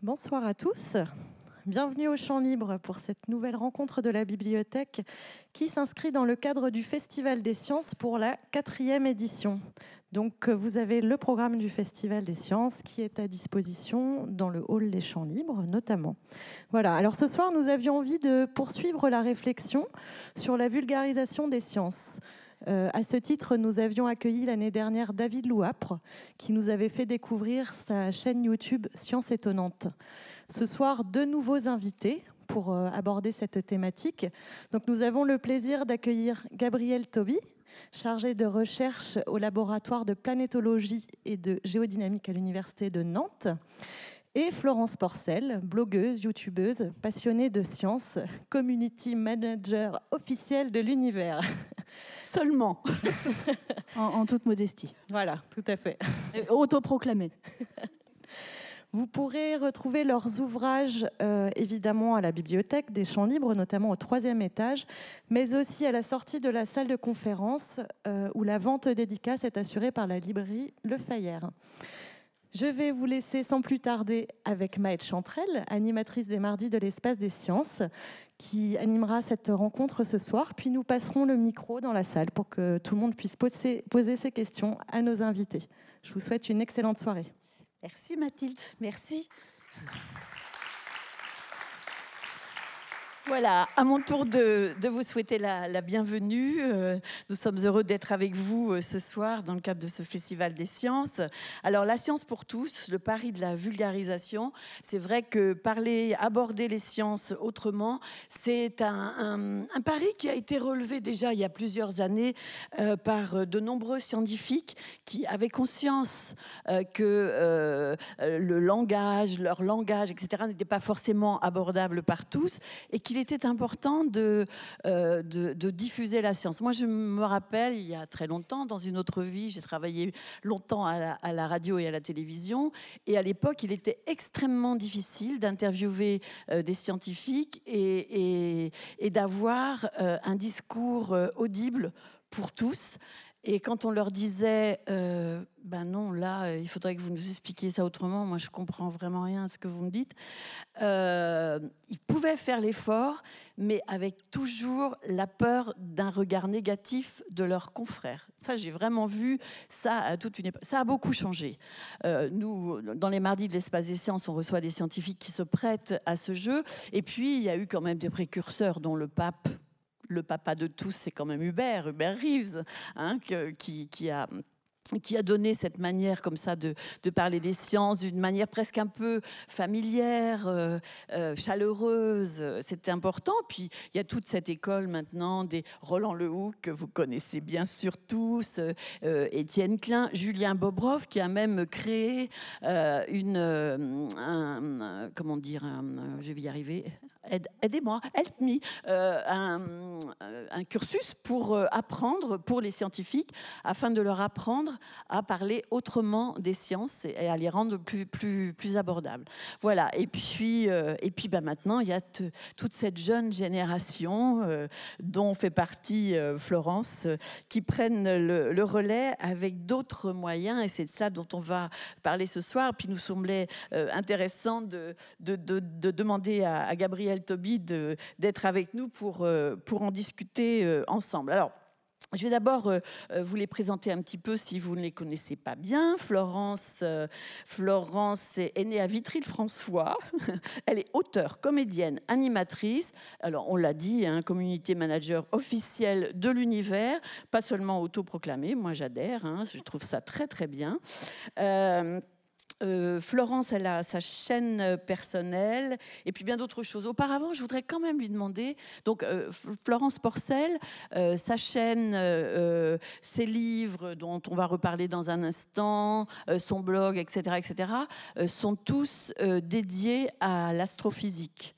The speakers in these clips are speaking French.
Bonsoir à tous. Bienvenue au Champ Libre pour cette nouvelle rencontre de la bibliothèque qui s'inscrit dans le cadre du Festival des sciences pour la quatrième édition. Donc vous avez le programme du Festival des sciences qui est à disposition dans le hall des Champs Libres notamment. Voilà, alors ce soir nous avions envie de poursuivre la réflexion sur la vulgarisation des sciences. Euh, à ce titre, nous avions accueilli l'année dernière David Louapre, qui nous avait fait découvrir sa chaîne YouTube Science étonnante. Ce soir, deux nouveaux invités pour euh, aborder cette thématique. Donc, nous avons le plaisir d'accueillir Gabriel Toby, chargé de recherche au laboratoire de planétologie et de géodynamique à l'Université de Nantes, et Florence Porcel, blogueuse, youtubeuse, passionnée de sciences, community manager officielle de l'univers. Seulement. en, toute modestie. Voilà, tout à fait. Autoproclamée. Vous pourrez retrouver leurs ouvrages euh, évidemment à la bibliothèque des Champs Libres, notamment au troisième étage, mais aussi à la sortie de la salle de conférence euh, où la vente dédicace est assurée par la librairie Le Fayère. Je vais vous laisser sans plus tarder avec Maët Chantrel, animatrice des mardis de l'espace des sciences, qui animera cette rencontre ce soir. Puis nous passerons le micro dans la salle pour que tout le monde puisse poser ses questions à nos invités. Je vous souhaite une excellente soirée. Merci Mathilde, merci. Voilà, à mon tour de, vous souhaiter la, bienvenue. Euh, nous sommes heureux d'être avec vous euh, ce soir dans le cadre de ce Festival des sciences. Alors, la science pour tous, le pari de la vulgarisation, c'est vrai que parler, aborder les sciences autrement, c'est un, pari qui a été relevé déjà il y a plusieurs années euh, par de nombreux scientifiques qui avaient conscience que le langage, leur langage, etc., n'était pas forcément abordable par tous et qu'il était important de, euh, de, diffuser la science. Moi, je me rappelle, il y a très longtemps, dans une autre vie, j'ai travaillé longtemps à la, radio et à la télévision, et à l'époque, il était extrêmement difficile d'interviewer euh, des scientifiques et d'avoir euh, un discours audible pour tous. Et quand on leur disait, euh, ben non, là, euh, il faudrait que vous nous expliquiez ça autrement, moi je comprends vraiment rien à ce que vous me dites, euh, ils pouvaient faire l'effort, mais avec toujours la peur d'un regard négatif de leurs confrères. Ça, j'ai vraiment vu ça à toute une époque. Ça a beaucoup changé. Nous, dans les mardis de l'espace des sciences, on reçoit des scientifiques qui se prêtent à ce jeu. Et puis, il y a eu quand même des précurseurs, dont le pape le papa de tous, c'est quand même Hubert, Hubert Reeves, hein, qui, a donné cette manière comme ça de, de parler des sciences d'une manière presque un peu familière, euh, euh, chaleureuse. C'était important. Puis il y a toute cette école maintenant des Roland Lehoucq que vous connaissez bien sûr tous, euh, Étienne Klein, Julien Bobrov qui a même créé une, un, comment dire, je vais y arriver, aidez-moi, help me, euh, euh, un, cursus pour euh, apprendre pour les scientifiques, afin de leur apprendre à parler autrement des sciences et à les rendre plus, plus, plus abordables. Voilà, et puis, et puis bah, maintenant, il y a toute cette jeune génération dont fait partie Florence, qui prennent le, relais avec d'autres moyens, et c'est de cela dont on va parler ce soir. Puis nous semblait intéressant de, de, de, demander à, à Gabriel Toby d'être avec nous pour, euh, pour en discuter euh, ensemble. Alors, je vais d'abord euh, vous les présenter un petit peu si vous ne les connaissez pas bien. Florence, Florence est née à Vitry-le-François. Elle est auteure, comédienne, animatrice. Alors, on l'a dit, hein, community manager officiel de l'univers, pas seulement autoproclamé. Moi, j'adhère. Hein, je trouve ça très, très bien. Florence, elle a sa chaîne euh, personnelle et puis bien d'autres choses. Auparavant, je voudrais quand même lui demander, donc euh, Florence Porcel, sa chaîne, ses livres dont on va reparler dans un instant, son blog, etc., etc., sont tous dédiés à l'astrophysique.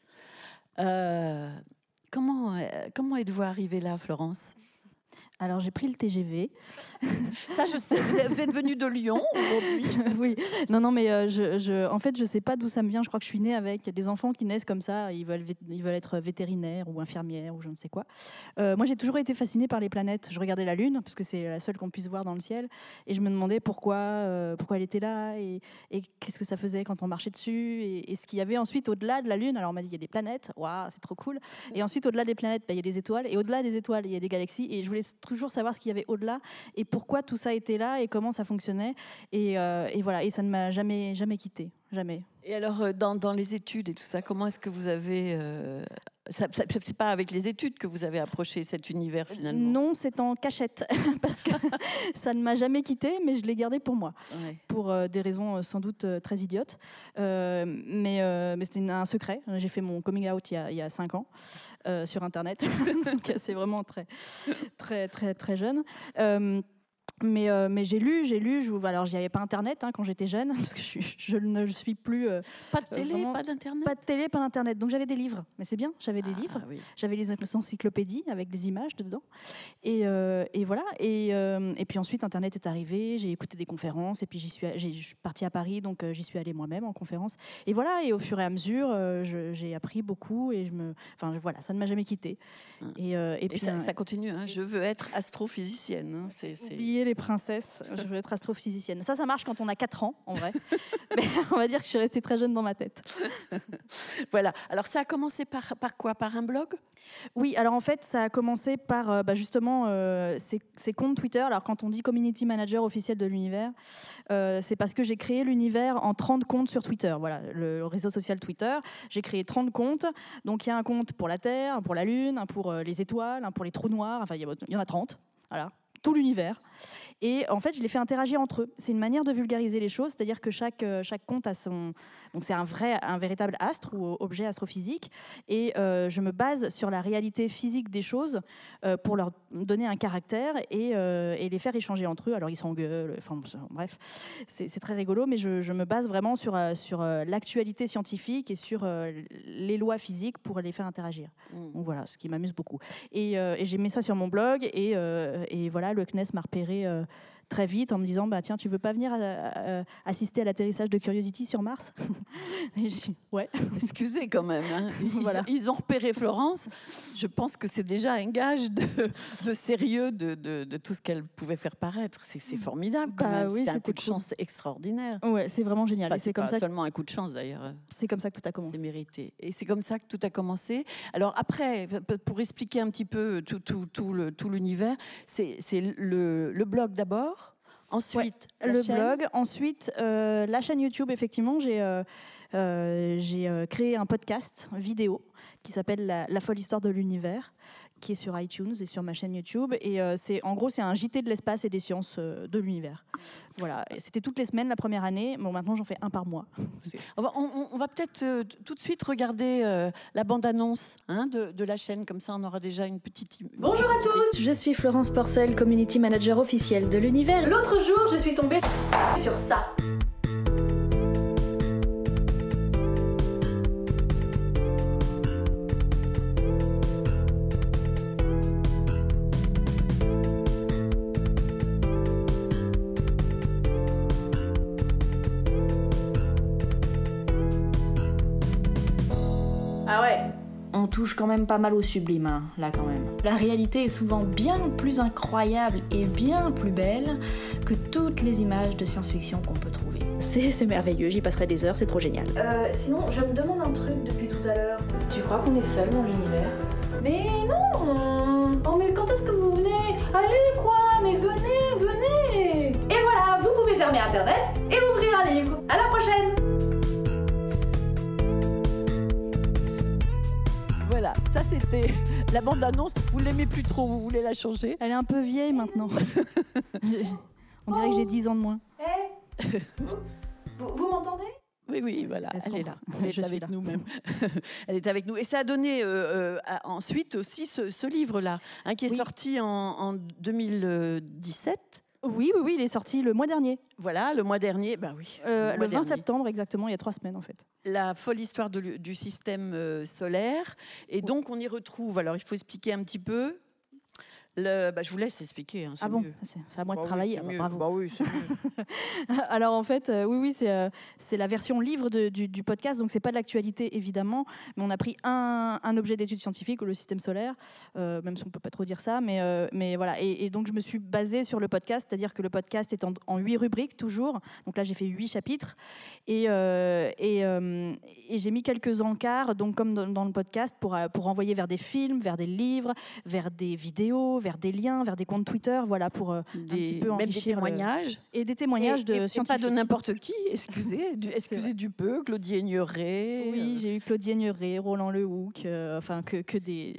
comment comment êtes-vous arrivée là, Florence? Alors j'ai pris le TGV. Ça, je sais. Vous êtes, venu de Lyon aujourd'hui. oui. Non, non, mais euh, je, je- en fait, je sais pas d'où ça me vient. Je crois que je suis née avec des enfants qui naissent comme ça. Ils veulent, ils veulent être vétérinaires ou infirmières ou je ne sais quoi. Euh, moi, j'ai toujours été fascinée par les planètes. Je regardais la Lune parce que c'est la seule qu'on puisse voir dans le ciel, et je me demandais pourquoi, euh, pourquoi elle était là et, et qu'est-ce que ça faisait quand on marchait dessus et, et ce qu'il y avait ensuite au-delà de la Lune. Alors on m'a dit il y a des planètes. Waouh, c'est trop cool. Et ensuite au-delà des planètes, bah, il y a des étoiles et au-delà des étoiles, il y a des galaxies. Et je voulais toujours savoir ce qu'il y avait au-delà et pourquoi tout ça était là et comment ça fonctionnait. Et, euh, voilà, et ça ne m'a jamais, jamais quitté, jamais. Et alors, euh, dans, dans les études et tout ça, comment est-ce que vous avez. euh, ça- c'est pas avec les études que vous avez approché cet univers finalement Non, c'est en cachette parce que ça ne m'a jamais quitté, mais je l'ai gardé pour moi, Ouais. pour euh, des raisons euh, sans doute euh, très idiotes. Euh, mais euh, mais c'était un secret. J'ai fait mon coming out il y a, il y a cinq ans euh, sur Internet, donc c'est vraiment très très très très jeune. Euh, mais, euh, mais j'ai lu, j'ai lu. Je, alors, j'y avais pas Internet hein, quand j'étais jeune, parce que je, je ne le suis plus. euh, Pas de télé, vraiment pas d'internet pas de télé, pas d'Internet. Donc j'avais des livres. Mais c'est bien, j'avais des livres. Ah, oui. J'avais les encyclopédies avec des images dedans. Et, euh, et voilà. Et, euh, et puis ensuite, Internet est arrivé. J'ai écouté des conférences. Et puis j'y suis, j'ai- je suis partie à Paris, donc euh, j'y suis allée moi-même en conférence. Et voilà. Et au fur et à mesure, euh, je- j'ai appris beaucoup. Et je me, enfin voilà, ça ne m'a jamais quitté. Hum. Et, euh, puis ça, euh, ça continue. hein. Je veux être astrophysicienne. hein. C'est, c'est- Oublier les princesses, je veux être astrophysicienne. Ça, ça marche quand on a 4 ans, en vrai. Mais on va dire que je suis restée très jeune dans ma tête. Voilà. Alors, ça a commencé par, par quoi? Par un blog? Oui, alors en fait, ça a commencé par euh, bah, justement euh, ces, ces comptes Twitter. Alors quand on dit community manager officiel de l'univers, euh, c'est parce que j'ai créé l'univers en 30 comptes sur Twitter. Voilà, le réseau social Twitter. J'ai créé 30 comptes. Donc il y a un compte pour la Terre, un pour la Lune, un pour euh, les étoiles, un pour les trous noirs. Enfin, il y, y en a 30. Voilà, tout l'univers. Et en fait, je les fais interagir entre eux. C'est une manière de vulgariser les choses, c'est-à-dire que chaque, euh, chaque compte a son. Donc, c'est un vrai, un véritable astre ou objet astrophysique. Et euh, je me base sur la réalité physique des choses euh, pour leur donner un caractère et, euh, et les faire échanger entre eux. Alors, ils s'engueulent, enfin, bref, c'est très rigolo, mais je, je me base vraiment sur, sur l'actualité scientifique et sur les lois physiques pour les faire interagir. Mm. Donc voilà, ce qui m'amuse beaucoup. Et, et j'ai mis ça sur mon blog et, et voilà, le CNES m'a repéré très vite en me disant bah tiens, tu veux pas venir assister à l'atterrissage de Curiosity sur Mars Et j'ai dit, Ouais. Excusez quand même. hein. Ils, Voilà. ils ont repéré Florence. Je pense que c'est déjà un gage de, de sérieux de, de- de tout ce qu'elle pouvait faire paraître. C'est c'est formidable quand Bah même. oui, C'était un coup de cool. chance extraordinaire. Ouais, c'est vraiment génial. Enfin, c'est comme pas ça, que- seulement un coup de chance d'ailleurs. c'est comme ça que tout a C'est commencé. mérité. Et c'est comme ça que tout a commencé. Alors après, pour expliquer un petit peu tout, tout, tout tout l'univers, c'est c'est le, le blog d'abord, ensuite le chaîne. blog. Ensuite, euh, la chaîne YouTube, effectivement, j'ai euh, j'ai euh, créé un podcast vidéo qui s'appelle la, La folle histoire de l'univers, qui est sur iTunes et sur ma chaîne YouTube. Et euh, c'est en gros, c'est un JT de l'espace et des sciences euh, de l'univers. Voilà. C'était toutes les semaines la première année. Bon, maintenant, j'en fais un par mois. On va, on- on- on va peut-être euh, tout de suite regarder euh, la bande-annonce hein, de, de la chaîne, comme ça on aura déjà une petite. Bonjour à tous, je suis Florence Porcel, community manager officielle de l'univers. L'autre jour, je suis tombée sur ça. Quand même pas mal au sublime, hein, là quand même. La réalité est souvent bien plus incroyable et bien plus belle que toutes les images de science-fiction qu'on peut trouver. C'est merveilleux, j'y passerai des heures, c'est trop génial. Euh, sinon, je me demande un truc depuis tout à l'heure. Tu crois qu'on est seul dans l'univers? Mais non Oh mais quand est-ce que vous venez? Allez quoi? Mais venez, venez Et voilà, vous pouvez fermer Internet et ouvrir un livre. À la prochaine ça c'était la bande-annonce. Vous l'aimez plus trop, vous voulez la changer Elle est un peu vieille maintenant. On dirait que j'ai 10 ans de moins. Vous, vous m'entendez? Oui, oui, voilà, Elle est là. Elle est Je avec nous même. elle est avec nous. Et ça a donné euh, euh, ensuite aussi ce, ce livre-là, hein, qui est Oui. sorti en, en 2017. Oui, oui, oui, il est sorti le mois dernier. Voilà, le mois dernier. Ben oui. Euh, mois le 20 dernier. septembre, exactement, il y a trois semaines en fait. La folle histoire de du système euh, solaire. Et donc, on y retrouve, alors il faut expliquer un petit peu, Le, bah, je vous laisse expliquer. hein, Ah bon. C'est à moi Bah de oui, travailler. ah bah, bravo. Bah oui. Alors en fait, euh, oui, oui, c'est euh, c'est la version livre de- du, du podcast, donc c'est pas de l'actualité évidemment, mais on a pris un, un objet d'étude scientifique, le système solaire, euh, même si on peut pas trop dire ça, mais, mais voilà. Et, et donc je me suis basée sur le podcast, c'est-à-dire que le podcast est en, huit rubriques toujours. Donc là j'ai fait huit chapitres et, et, et j'ai mis quelques encarts, donc comme dans, dans le podcast, pour, pour envoyer vers des films, vers des livres, vers des vidéos, vers des liens, vers des comptes Twitter, voilà, pour euh, petit peu même des le- témoignages. et des témoignages et, de et- et scientifiques. pas de n'importe qui, excusez, du, excusez du peu, Claudie Aigneré. Oui, euh, j'ai eu Claudie Aigneret, Roland Lehoucq, euh, enfin que, que des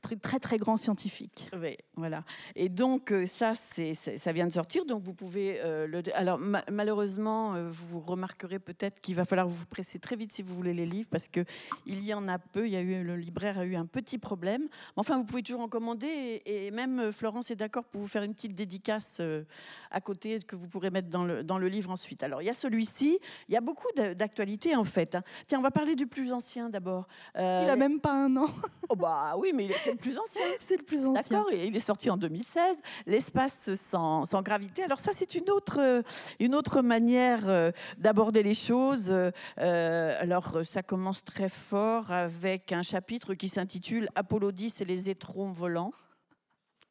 très, très très grands scientifiques. Oui, voilà. Et donc euh, ça, c'est, ça vient de sortir, donc vous pouvez euh, le. Alors ma- malheureusement, euh, vous remarquerez peut-être qu'il va falloir vous presser très vite si vous voulez les livres, parce que il y en a peu. Il y a eu le libraire a eu un petit problème. Enfin, vous pouvez toujours en commander, et, et même Florence est d'accord pour vous faire une petite dédicace euh, à côté que vous pourrez mettre dans le dans le livre ensuite. Alors il y a celui-ci. Il y a beaucoup d'actualités en fait. hein. Tiens, on va parler du plus ancien d'abord. Euh, Il a même pas un an, oh, bah oui, mais il est- c'est le plus ancien. c'est le plus ancien. D'accord, il est sorti en 2016, l'espace sans, sans gravité. Alors ça, c'est une autre, euh, une autre manière euh, d'aborder les choses. Euh, alors ça commence très fort avec un chapitre qui s'intitule Apollo 10 et les étrons volants.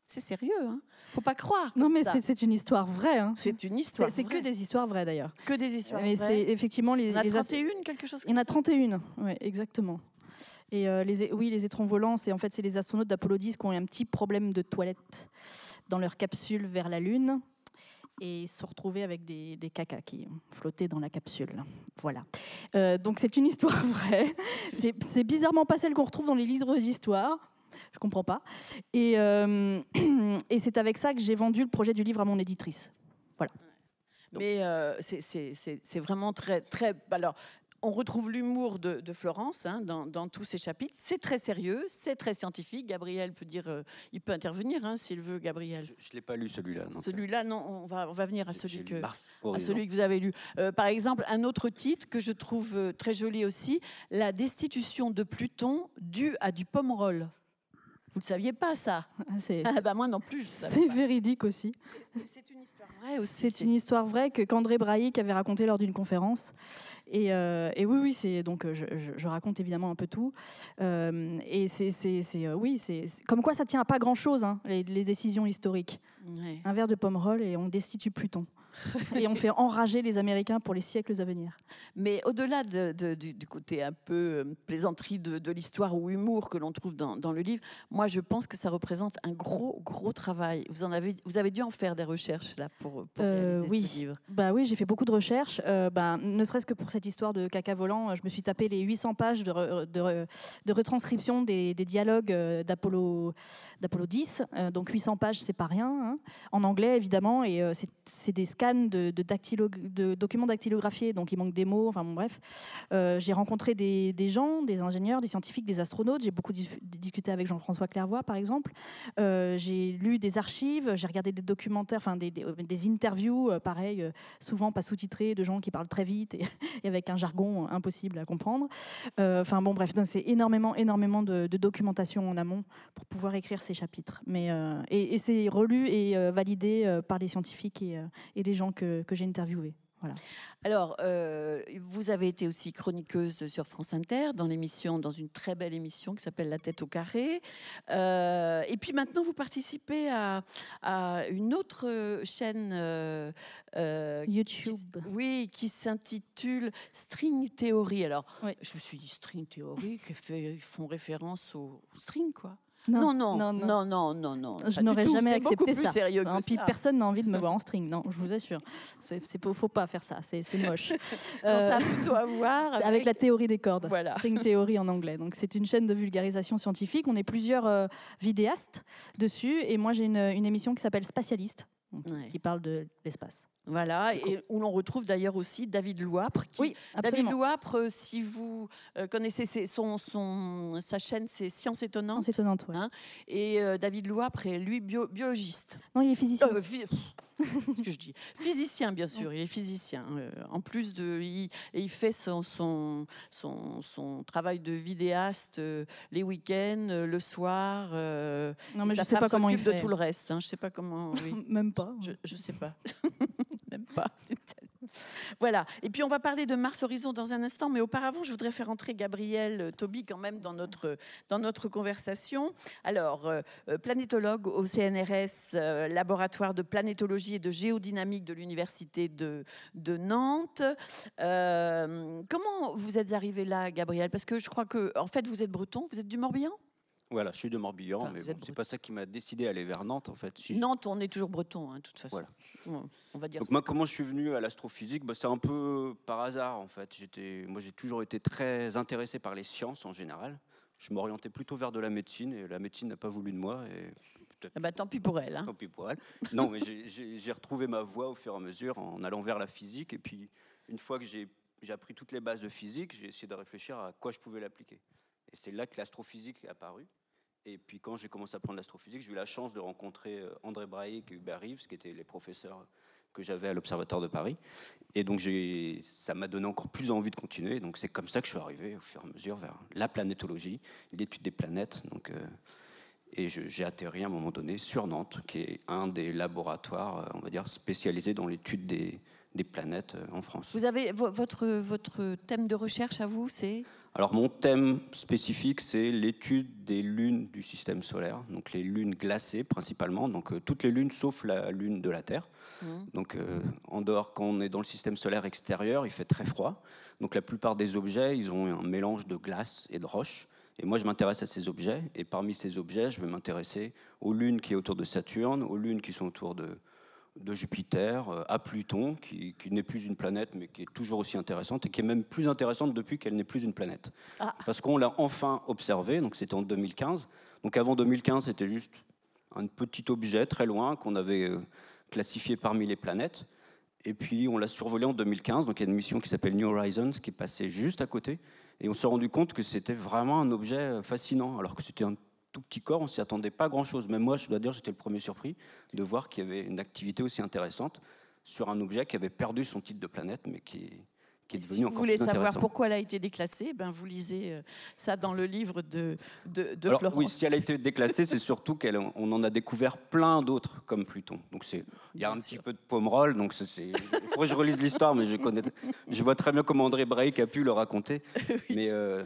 C'est sérieux, hein? Faut pas croire. Non comme mais c'est- une histoire vraie. hein. c'est une histoire. c'est que des histoires vraies d'ailleurs. que des histoires. Mais vraies. c'est effectivement les, Il y en a les as- 31, quelque chose. Il y en a 31, ouais, exactement. Et euh, oui, les étrons volants, c'est en fait c'est les astronautes d'Apollo 10 qui ont eu un petit problème de toilette dans leur capsule vers la Lune et se sont retrouvés avec des, des cacas qui flottaient dans la capsule. Voilà. Euh, donc c'est une histoire vraie. C'est bizarrement pas celle qu'on retrouve dans les livres d'histoire. Je comprends pas. Et, euh, et c'est avec ça que j'ai vendu le projet du livre à mon éditrice. Mais euh, c'est- c'est c'est- c'est vraiment très, très. Alors, on retrouve l'humour de, de Florence hein, dans, dans tous ces chapitres. C'est très sérieux, c'est très scientifique. Gabriel peut dire, euh, il peut intervenir hein, s'il veut, Gabriel. Je ne l'ai pas lu celui-là. non. Celui-là, non, on va, on va venir à celui que. À celui que vous avez lu. Euh, par exemple, un autre titre que je trouve euh, très joli aussi, La destitution de Pluton due à du pomerol. Vous ne saviez pas ça? Ah, C'est ah, bah, Moi non plus. je savais c'est pas. véridique aussi. C'est une histoire vraie aussi. C'est une histoire vraie que qu'André Braillic avait racontée lors d'une conférence. Et, euh, et oui, oui, c'est donc euh, je, je- je raconte évidemment un peu tout. Euh, et c'est, c'est- c'est, oui, c'est c'est- comme quoi ça tient à pas grand chose les, les décisions historiques. Ouais. Un verre de pomme roll et on destitue Pluton. Et on fait enrager les Américains pour les siècles à venir. Mais au-delà de- de- du, du côté un peu euh, plaisanterie de, de l'histoire ou humour que l'on trouve dans, dans le livre, moi je pense que ça représente un gros, gros travail. Vous, en avez, vous avez dû en faire des recherches là pour, pour Euh, oui. ce livre. Bah oui, j'ai fait beaucoup de recherches. Euh, bah, ne serait-ce que pour cette histoire de caca volant, euh, je me suis tapé les 800 pages de, re- de, re- de retranscription des, des dialogues d'Apollo, d'Apollo 10. Euh, donc 800 pages, c'est pas rien. hein. En anglais, évidemment, et c'est des scans de, documents dactylographiés, donc il manque des mots. Enfin bon, bref. Euh, j'ai rencontré des, gens, des ingénieurs, des scientifiques, des astronautes. J'ai beaucoup dis- discuté avec Jean-François Clairvoy, par exemple. Euh, j'ai lu des archives, j'ai regardé des documentaires, enfin des, des interviews, euh, pareil, euh, souvent pas sous-titrés, de gens qui parlent très vite et, avec un jargon impossible à comprendre. Euh, Enfin bon, bref, c'est énormément, énormément de, documentation en amont pour pouvoir écrire ces chapitres. Mais euh, et, c'est relu et euh, validé euh, par les scientifiques et, euh, et gens que, que j'ai interviewés. Alors, euh, vous avez été aussi chroniqueuse sur France Inter dans l'émission, dans une très belle émission qui s'appelle La tête au carré. Euh, et puis maintenant, vous participez à, à une autre euh, chaîne. euh, euh, qui YouTube. oui, qui s'intitule String Theory. Alors, Oui. je me suis dit String Theory, qui fait, ils font référence au string, quoi. Non, non, non, non, non, non, non. Je n'aurais jamais accepté ça. sérieux que puis ça. personne n'a envie de me voir en string, non, je vous assure. C'est, pas- faut pas faire ça, c'est, moche. Euh, ça a plutôt à voir avec la théorie des cordes, Voilà. string theory en anglais. Donc c'est une chaîne de vulgarisation scientifique. On est plusieurs euh, vidéastes dessus, et moi j'ai une, une émission qui s'appelle Spatialiste, donc, Ouais. qui parle de l'espace. Voilà, et où l'on retrouve d'ailleurs aussi David Louapre. Qui, Oui, David. Louapre, euh, si vous euh, connaissez ses- son, son, sa chaîne, c'est Science Étonnante. C'est étonnante. ouais. Hein Et euh, David Louapre est lui bio- biologiste. Non, il est physicien. Euh, phy- ce que je dis. Physicien, bien sûr, il est physicien. Euh, en plus de, il, et il fait son, son, son, son travail de vidéaste euh, les week-ends, euh, le soir. Non, mais je sais pas comment il fait. de tout le reste. Hein, je sais pas comment. oui. Même pas. Je, je sais pas. Même pas. Voilà. Et puis on va parler de Mars Horizon dans un instant, mais auparavant, je voudrais faire entrer Gabriel euh, Toby quand même dans notre, dans notre conversation. Alors, euh, euh, planétologue au CNRS, euh, laboratoire de planétologie et de géodynamique de l'Université de, de Nantes. Euh, comment vous êtes arrivé là, Gabriel? Parce que je crois que, en fait, vous êtes breton, vous êtes du Morbihan? Voilà, je suis de Morbihan, Enfin, mais bon, c'est pas ça qui m'a décidé à aller vers Nantes en fait. Si Nantes, on est toujours breton, hein, de toute façon. Voilà. On, on va dire Donc ça. moi, comment je suis venu à l'astrophysique bah, C'est un peu par hasard en fait. J'étais, moi, j'ai toujours été très intéressé par les sciences en général. Je m'orientais plutôt vers de la médecine et la médecine n'a pas voulu de moi. Et Ah bah, tant pis pour elle. hein. tant pis pour elle. Non, mais j'ai- retrouvé ma voie au fur et à mesure en allant vers la physique. Et puis, une fois que j'ai appris toutes les bases de physique, j'ai essayé de réfléchir à quoi je pouvais l'appliquer. Et c'est là que l'astrophysique est apparue. Et puis, quand j'ai commencé à apprendre l'astrophysique, j'ai eu la chance de rencontrer euh, André Braic et Hubert Reeves, qui étaient les professeurs que j'avais à l'Observatoire de Paris. Et donc, ça m'a donné encore plus envie de continuer. Donc, c'est comme ça que je suis arrivé au fur et à mesure vers la planétologie, l'étude des planètes. Donc, euh, et j'ai atterri à un moment donné sur Nantes, qui est un des laboratoires, euh, on va dire, spécialisés dans l'étude des, des planètes euh, en France. Vous avez vo- votre, votre thème de recherche à vous, c'est? Alors mon thème spécifique, c'est l'étude des lunes du système solaire, donc les lunes glacées principalement, donc euh, toutes les lunes sauf la lune de la Terre. Mhm. Donc euh, en dehors, quand on est dans le système solaire extérieur, il fait très froid. Donc la plupart des objets, ils ont un mélange de glace et de roche. Et moi, je m'intéresse à ces objets. Et parmi ces objets, je vais m'intéresser aux lunes qui sont autour de Saturne, aux lunes qui sont autour de, de Jupiter, euh, à Pluton, qui, qui n'est plus une planète, mais qui est toujours aussi intéressante, et qui est même plus intéressante depuis qu'elle n'est plus une planète. Ah. Parce qu'on l'a enfin observé, donc c'était en 2015. Donc avant 2015, c'était juste un petit objet très loin qu'on avait euh, classifié parmi les planètes. Et puis on l'a survolé en 2015, donc il y a une mission qui s'appelle New Horizons, qui est passée juste à côté. Et on s'est rendu compte que c'était vraiment un objet euh, fascinant, alors que c'était un tout petit corps, on s'y attendait pas grand-chose. Même moi, je dois dire, j'étais le premier surpris de voir qu'il y avait une activité aussi intéressante sur un objet qui avait perdu son titre de planète, mais qui, qui est devenu Si vous encore voulez plus savoir pourquoi elle a été déclassée, ben vous lisez euh, ça dans le livre de, de, de Alors, Florence. oui, si elle a été déclassée, c'est surtout qu'on en a découvert plein d'autres comme Pluton. Donc c'est, il y a Bien un sûr. petit peu de pomerol, donc c'est, il que je relise l'histoire, mais je connais, je vois très bien comment André Braic a pu le raconter. Mais euh,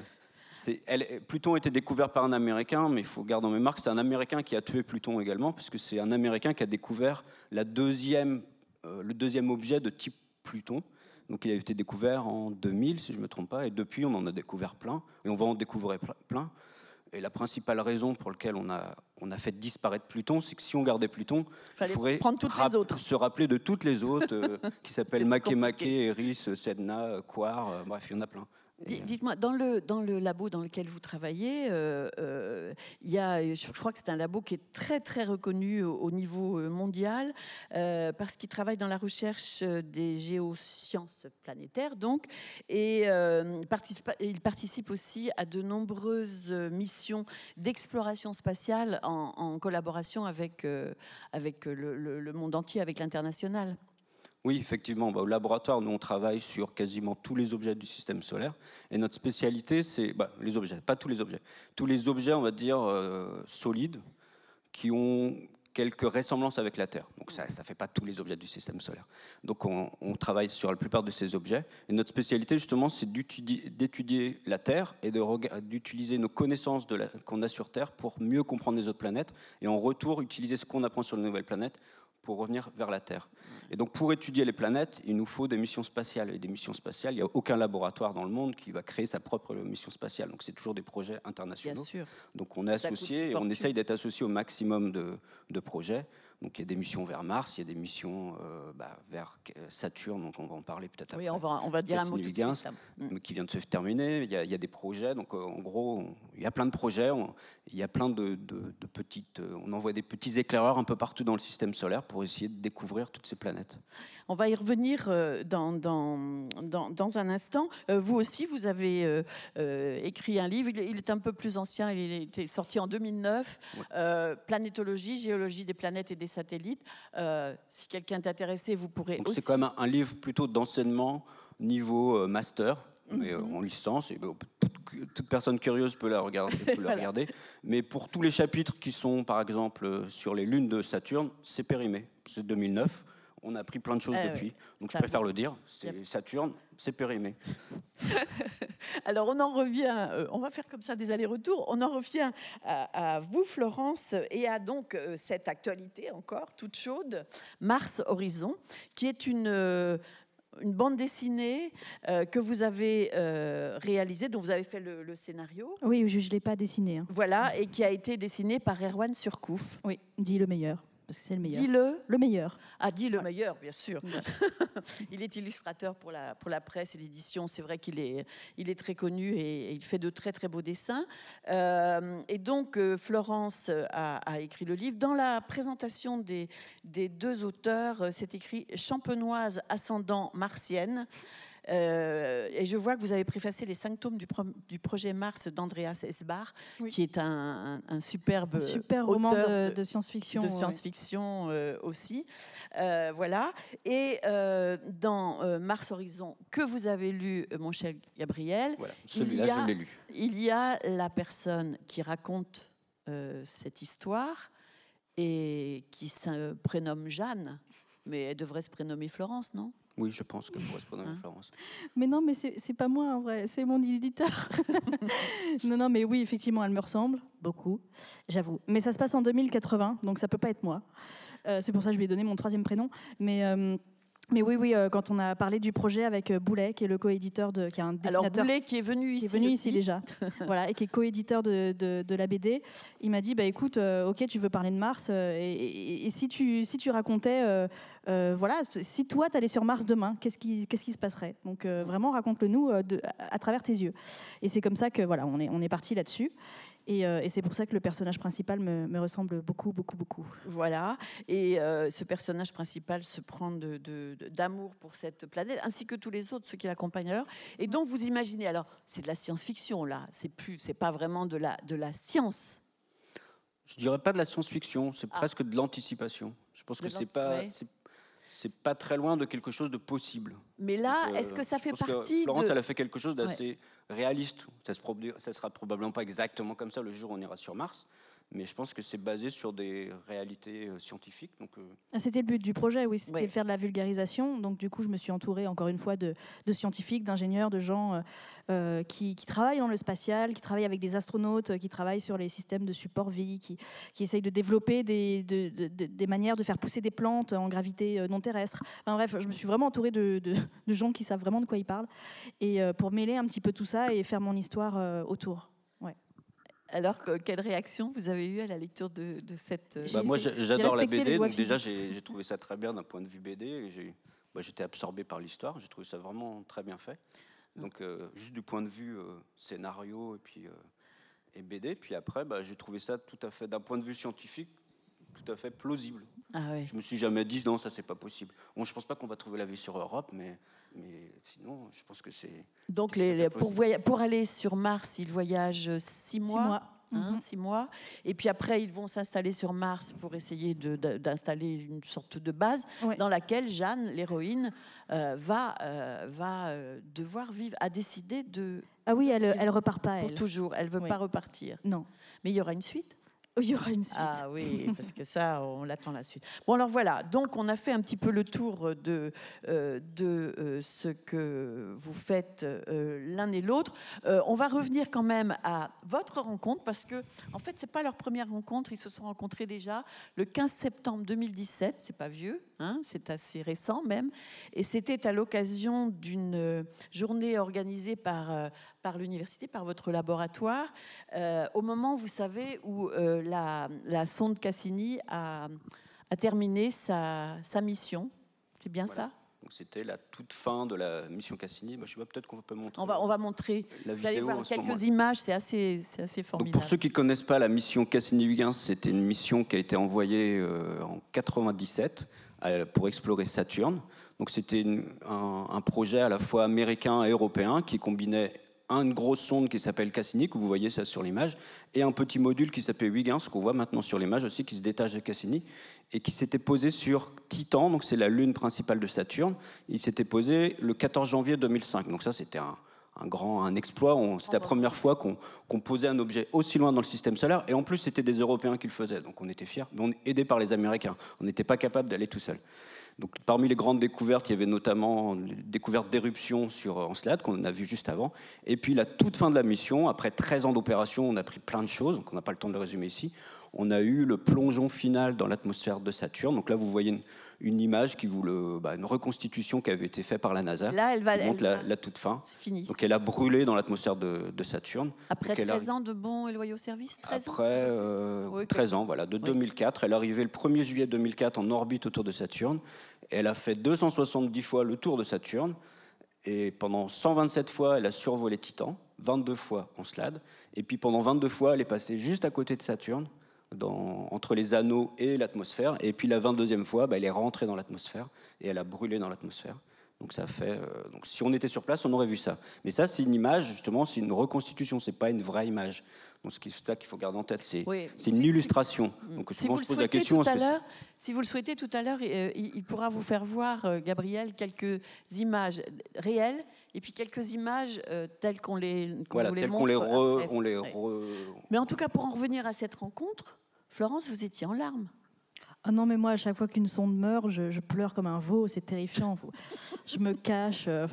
elle, Pluton a été découvert par un Américain, mais il faut garder en mémoire que c'est un Américain qui a tué Pluton également, puisque c'est un Américain qui a découvert la deuxième, euh, le deuxième objet de type Pluton. Donc il a été découvert en 2000, si je ne me trompe pas, et depuis on en a découvert plein, et on va en découvrir ple- plein. Et la principale raison pour laquelle on a, on a fait disparaître Pluton, c'est que si on gardait Pluton, il faudrait rap- se rappeler de toutes les autres, euh, qui s'appellent C'est Make Make, compliqué. Eris, Sedna, Quar, euh, bref, il y en a plein. Dites-moi, dans le, dans le labo dans lequel vous travaillez, euh, euh, il y a, je, crois que c'est un labo qui est très très reconnu au, au niveau euh, mondial euh, parce qu'il travaille dans la recherche des géosciences planétaires, donc, et participe, il participe aussi à de nombreuses missions d'exploration spatiale en, en collaboration avec, avec le, le- le monde entier, avec l'international. Oui, effectivement. Bah, au laboratoire, nous, on travaille sur quasiment tous les objets du système solaire. Et notre spécialité, c'est bah, les objets, pas tous les objets. Tous les objets, on va dire, euh, solides, qui ont quelques ressemblances avec la Terre. Donc ça ne fait pas tous les objets du système solaire. Donc on, travaille sur la plupart de ces objets. Et notre spécialité, justement, c'est d'étudier la Terre et d'utiliser nos connaissances qu'on a sur Terre pour mieux comprendre les autres planètes. Et en retour, utiliser ce qu'on apprend sur les nouvelles planètes pour revenir vers la Terre. Et donc, pour étudier les planètes, il nous faut des missions spatiales. Et des missions spatiales, il n'y a aucun laboratoire dans le monde qui va créer sa propre mission spatiale. Donc, c'est toujours des projets Bien internationaux. sûr. Donc, on est associé et on essaye d'être associé au maximum de, de projets. Donc, il y a des missions vers Mars, il y a des missions euh, bah, vers euh, Saturne, donc on va en parler peut-être Oui, après. on va, on va dire un mot tout de suite. là. Mm. qui vient de se terminer. Il y a, il y a des projets, donc euh, en gros, on- il y a plein de projets. on- il y a plein de, de- de petites. euh, on envoie des petits éclaireurs un peu partout dans le système solaire pour essayer de découvrir toutes ces planètes. On va y revenir euh, dans, dans, dans, dans un instant. Euh, vous aussi, vous avez écrit un livre. Il est, un peu plus ancien. Il était sorti en 2009. Ouais. Euh, Planétologie, géologie des planètes et des satellites. Euh, si quelqu'un est intéressé, vous pourrez aussi... c'est quand même un, un livre plutôt d'enseignement niveau master, mais euh, Mhm. en licence. Et, toute, personne curieuse peut la regarder. peut la Voilà. regarder. Mais pour tous les chapitres qui sont, par exemple, euh, sur les lunes de Saturne, c'est périmé. C'est 2009. On a appris plein de choses Ah depuis. Donc ça je préfère le dire. C'est. Saturne, c'est périmé. Alors on en revient, euh, on va faire comme ça des allers-retours, on en revient à, à vous Florence et à donc euh, cette actualité encore toute chaude, Mars Horizon, qui est une... euh, une bande dessinée euh, que vous avez euh, réalisée, dont vous avez fait le, le scénario, Oui, je ne l'ai pas dessiné. hein. voilà, et qui a été dessinée par Erwan Surcouf. Oui, dis le meilleur, parce que c'est le meilleur. Dis-le, Le meilleur. ah, dit le meilleur, bien sûr. il est illustrateur pour la, pour la presse et l'édition. C'est vrai qu'il est, il est très connu et, et il fait de très très beaux dessins. Euh, et donc, euh, Florence a, a écrit le livre. Dans la présentation des, des deux auteurs, euh, c'est écrit Champenoise ascendant martienne. Euh, et je vois que vous avez préfacé les cinq tomes du, pro- du projet Mars d'Andreas Esbar, Oui. qui est un, un- un superbe Un super roman auteur de, de- de science-fiction. de ouais. science-fiction euh, aussi. Euh, voilà. Et euh, dans euh, Mars Horizon, que vous avez lu, euh, mon cher Gabriel, Voilà. Celui-là, y a- je l'ai lu. il y a la personne qui raconte euh, cette histoire et qui se prénomme Jeanne, mais elle devrait se prénommer Florence, non? Oui, je pense que répondre à Hein Florence. Mais non, mais c'est c'est pas moi en vrai, c'est mon éditeur. non, non, mais oui, effectivement, elle me ressemble beaucoup, j'avoue. Mais ça se passe en 2080, donc ça peut pas être moi. Euh, c'est pour ça que je lui ai donné mon troisième prénom. Mais, euh, mais oui, oui, euh, quand on a parlé du projet avec euh, Boulet, qui est le co-éditeur, de, qui est un Alors dessinateur Boulet qui est venu qui ici, est venu ici déjà, voilà, et qui est co-éditeur de, de- de la BD, il m'a dit, bah écoute, euh, ok, tu veux parler de Mars, euh, et, et- et si tu si tu racontais, euh, voilà, si toi t'allais sur Mars demain, qu'est-ce qui qu'est-ce qui se passerait? Donc vraiment, raconte-le nous à travers tes yeux. Et c'est comme ça que voilà, on est on est parti là-dessus. Et, euh, et c'est pour ça que le personnage principal me, me ressemble beaucoup, beaucoup, beaucoup. Voilà, et euh, ce personnage principal se prend de- de- de- d'amour pour cette planète, ainsi que tous les autres, ceux qui l'accompagnent alors. Et donc vous imaginez, alors c'est de la science-fiction là, c'est plus, c'est pas vraiment de la, de la science. Je dirais pas de la science-fiction, c'est Ah. presque de l'anticipation. Je pense que c'est pas, ouais. C'est, pas très loin de quelque chose de possible. Mais là, euh, est-ce que ça fait pense que partie Florence, de... elle a fait quelque chose d'assez réaliste. Ça se, prob- ça sera probablement pas exactement comme ça le jour où on ira sur Mars, mais je pense que c'est basé sur des réalités euh, scientifiques. Donc, euh, Ah, C'était le but du projet, oui, c'était faire de la vulgarisation. Donc du coup, je me suis entourée encore une fois de, de scientifiques, d'ingénieurs, de gens euh, qui, qui travaillent dans le spatial, qui travaillent avec des astronautes, qui travaillent sur les systèmes de support vie, qui, qui essayent de développer des, de- de- de- des manières de faire pousser des plantes en gravité non terrestre. Enfin, bref, je me suis vraiment entourée de, de- de gens qui savent vraiment de quoi ils parlent, et euh, pour mêler un petit peu tout ça et faire mon histoire euh, autour. Alors, que- quelle réaction vous avez eue à la lecture de, de cette... euh, bah, moi, j'adore la BD, donc déjà j'ai, trouvé ça très bien d'un point de vue BD. bah, j'étais absorbé par l'histoire, j'ai trouvé ça vraiment très bien fait. Donc euh, juste du point de vue euh, scénario et puis euh, et BD. Puis après, bah, j'ai trouvé ça tout à fait, d'un point de vue scientifique, tout à fait plausible. Ah ouais. Je me suis jamais dit non, ça c'est pas possible. Bon, je pense pas qu'on va trouver la vie sur Europe, mais mais sinon, je pense que c'est Donc, les, les- pour, pour aller sur Mars, ils voyagent six mois. Six mois. hein, Mhm. six mois. Et puis après, ils vont s'installer sur Mars pour essayer d'installer une sorte de base Ouais. dans laquelle Jeanne, l'héroïne, euh, va, euh, va euh, devoir vivre, a décidé de Ah oui, elle, elle repart pas, pour elle. toujours. Elle veut Oui. pas repartir. Non. Mais il y aura une suite. Il y aura une suite. Ah oui, parce que ça, on l'attend la suite. Bon, alors voilà, donc on a fait un petit peu le tour de, euh, euh, ce que vous faites euh, l'un et l'autre. On va revenir quand même à votre rencontre, parce que, en fait, c'est pas leur première rencontre, ils se sont rencontrés déjà le 15 septembre 2017, c'est pas vieux, hein, c'est assez récent même, et c'était à l'occasion d'une journée organisée par, par l'université, par votre laboratoire, euh, au moment, vous savez, où euh, la, la sonde Cassini a, a terminé sa, sa mission. C'est bien Voilà. ça? Donc c'était la toute fin de la mission Cassini. Bah, je sais pas, peut-être qu'on peut montrer on va, on va montrer. la Vous allez vidéo voir en ce quelques images, c'est assez, c'est assez Donc, formidable. pour ceux qui ne connaissent pas la mission Cassini-Huygens, c'était une mission qui a été envoyée euh, en 97 euh, pour explorer Saturne. Donc c'était un, un projet à la fois américain et européen qui combinait une grosse sonde qui s'appelle Cassini, que vous voyez ça sur l'image, et un petit module qui s'appelle Huygens, qu'on voit maintenant sur l'image aussi, qui se détache de Cassini, et qui s'était posé sur Titan, donc c'est la lune principale de Saturne. Il s'était posé le 14 janvier 2005. Donc ça, c'était un, grand un exploit. C'était la première fois qu'on posait un objet aussi loin dans le système solaire. Et en plus, c'était des Européens qui le faisaient. Donc on était fiers, mais on aidé par les Américains. On n'était pas capable d'aller tout seul. Donc, parmi les grandes découvertes, il y avait notamment les découvertes d'éruption sur Encelade, qu'on a vu juste avant. Et puis, la toute fin de la mission, après 13 ans d'opération, on a pris plein de choses, donc on n'a pas le temps de le résumer ici. On a eu le plongeon final dans l'atmosphère de Saturne. Donc là, vous voyez une, image qui vous le, bah, une reconstitution qui avait été faite par la NASA. Là, elle va. la, toute fin. C'est fini. Donc elle a brûlé dans l'atmosphère de, Saturne. Après 13 ans de bons et loyaux services 13 Après 13 euh, ans, voilà, de 2004. Elle est arrivée le 1er juillet 2004 en orbite autour de Saturne. Elle a fait 270 fois le tour de Saturne. Et pendant 127 fois, elle a survolé Titan, 22 fois en slade. Et puis pendant 22 fois, elle est passée juste à côté de Saturne, dans, entre les anneaux et l'atmosphère. Et puis la 22e fois, bah, elle est rentrée dans l'atmosphère et elle a brûlé dans l'atmosphère. Donc ça fait. Euh, donc si on était sur place, on aurait vu ça. Mais ça, c'est une image justement, c'est une reconstitution, c'est pas une vraie image. Donc c'est ça qu'il faut garder en tête, c'est une illustration. donc si souvent je pose la question. Tout à si vous le souhaitez tout à l'heure, euh, il, pourra vous faire voir, euh, Gabriel, quelques images réelles et puis quelques images telles qu'on les, voilà, les montre. les, on les Mais en tout cas, pour en revenir à cette rencontre, Florence, vous étiez en larmes. Ah non, mais moi, à chaque fois qu'une sonde meurt, je, pleure comme un veau, c'est terrifiant. je me cache. Euh,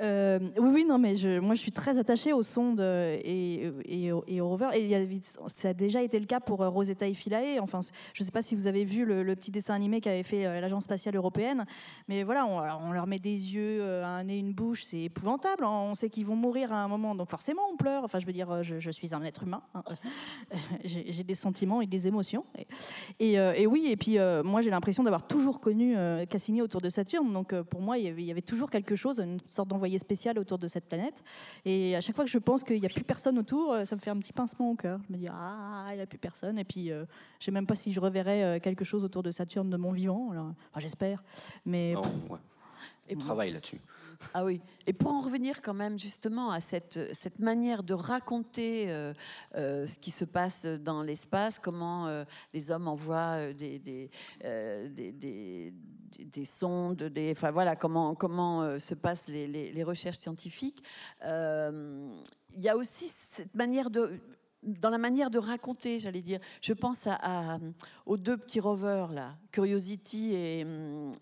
euh, oui, oui, non, mais moi je suis très attachée aux sondes euh, et, et, et aux rovers. Et ça a déjà été le cas pour euh, Rosetta et Philae. Enfin, je ne sais pas si vous avez vu le, petit dessin animé qu'avait fait l'Agence spatiale européenne, mais voilà, on, leur met des yeux, un nez, une bouche, c'est épouvantable. Hein. On sait qu'ils vont mourir à un moment, donc forcément on pleure. Enfin, je veux dire, je, suis un être humain, hein. j'ai des sentiments et des émotions. Et, et oui, et puis moi j'ai l'impression d'avoir toujours connu Cassini autour de Saturne, donc pour moi il y, avait, il y avait toujours quelque chose, une sorte d'envoi spécial autour de cette planète. Et à chaque fois que je pense qu'il n'y a plus personne autour, euh, ça me fait un petit pincement au cœur. Je me dis, ah, il n'y a plus personne. Et puis, euh, je ne sais même pas si je reverrai euh, quelque chose autour de Saturne de mon vivant. Alors, j'espère. Mais. Et travaille là-dessus. Ah oui. Et pour en revenir quand même justement à cette, cette manière de raconter euh, euh, ce qui se passe dans l'espace, comment euh, les hommes envoient des, des, des, des, sondes, des, enfin voilà, comment, comment se passent les, les recherches scientifiques. Il y a aussi cette manière de dans la manière de raconter, j'allais dire. Je pense à, aux deux petits rovers, là, Curiosity et,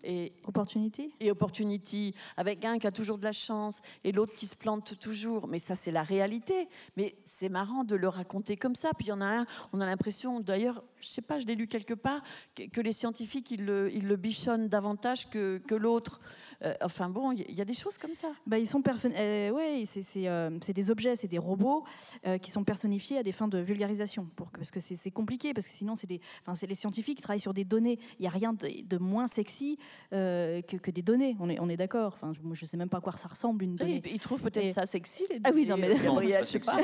et, Opportunity? Et Opportunity, avec un qui a toujours de la chance et l'autre qui se plante toujours. Mais ça, c'est la réalité. Mais c'est marrant de le raconter comme ça. Puis il y en a un, on a l'impression, d'ailleurs, je sais pas, je l'ai lu quelque part, que, les scientifiques, ils le, ils le bichonnent davantage que, que l'autre. Euh, enfin bon, il y, a des choses comme ça. Bah, ils sont euh, ouais, euh, c'est des objets, c'est des robots qui sont personnifiés à des fins de vulgarisation, pour parce que c'est compliqué, parce que sinon c'est des, c'est les scientifiques qui travaillent sur des données. Il n'y a rien de, moins sexy que, que, des données. On est, on est d'accord. Enfin, moi, je sais même pas à quoi ça ressemble une donnée. ils trouvent peut-être ça sexy les données. Ah oui, non mais non, je sais pas.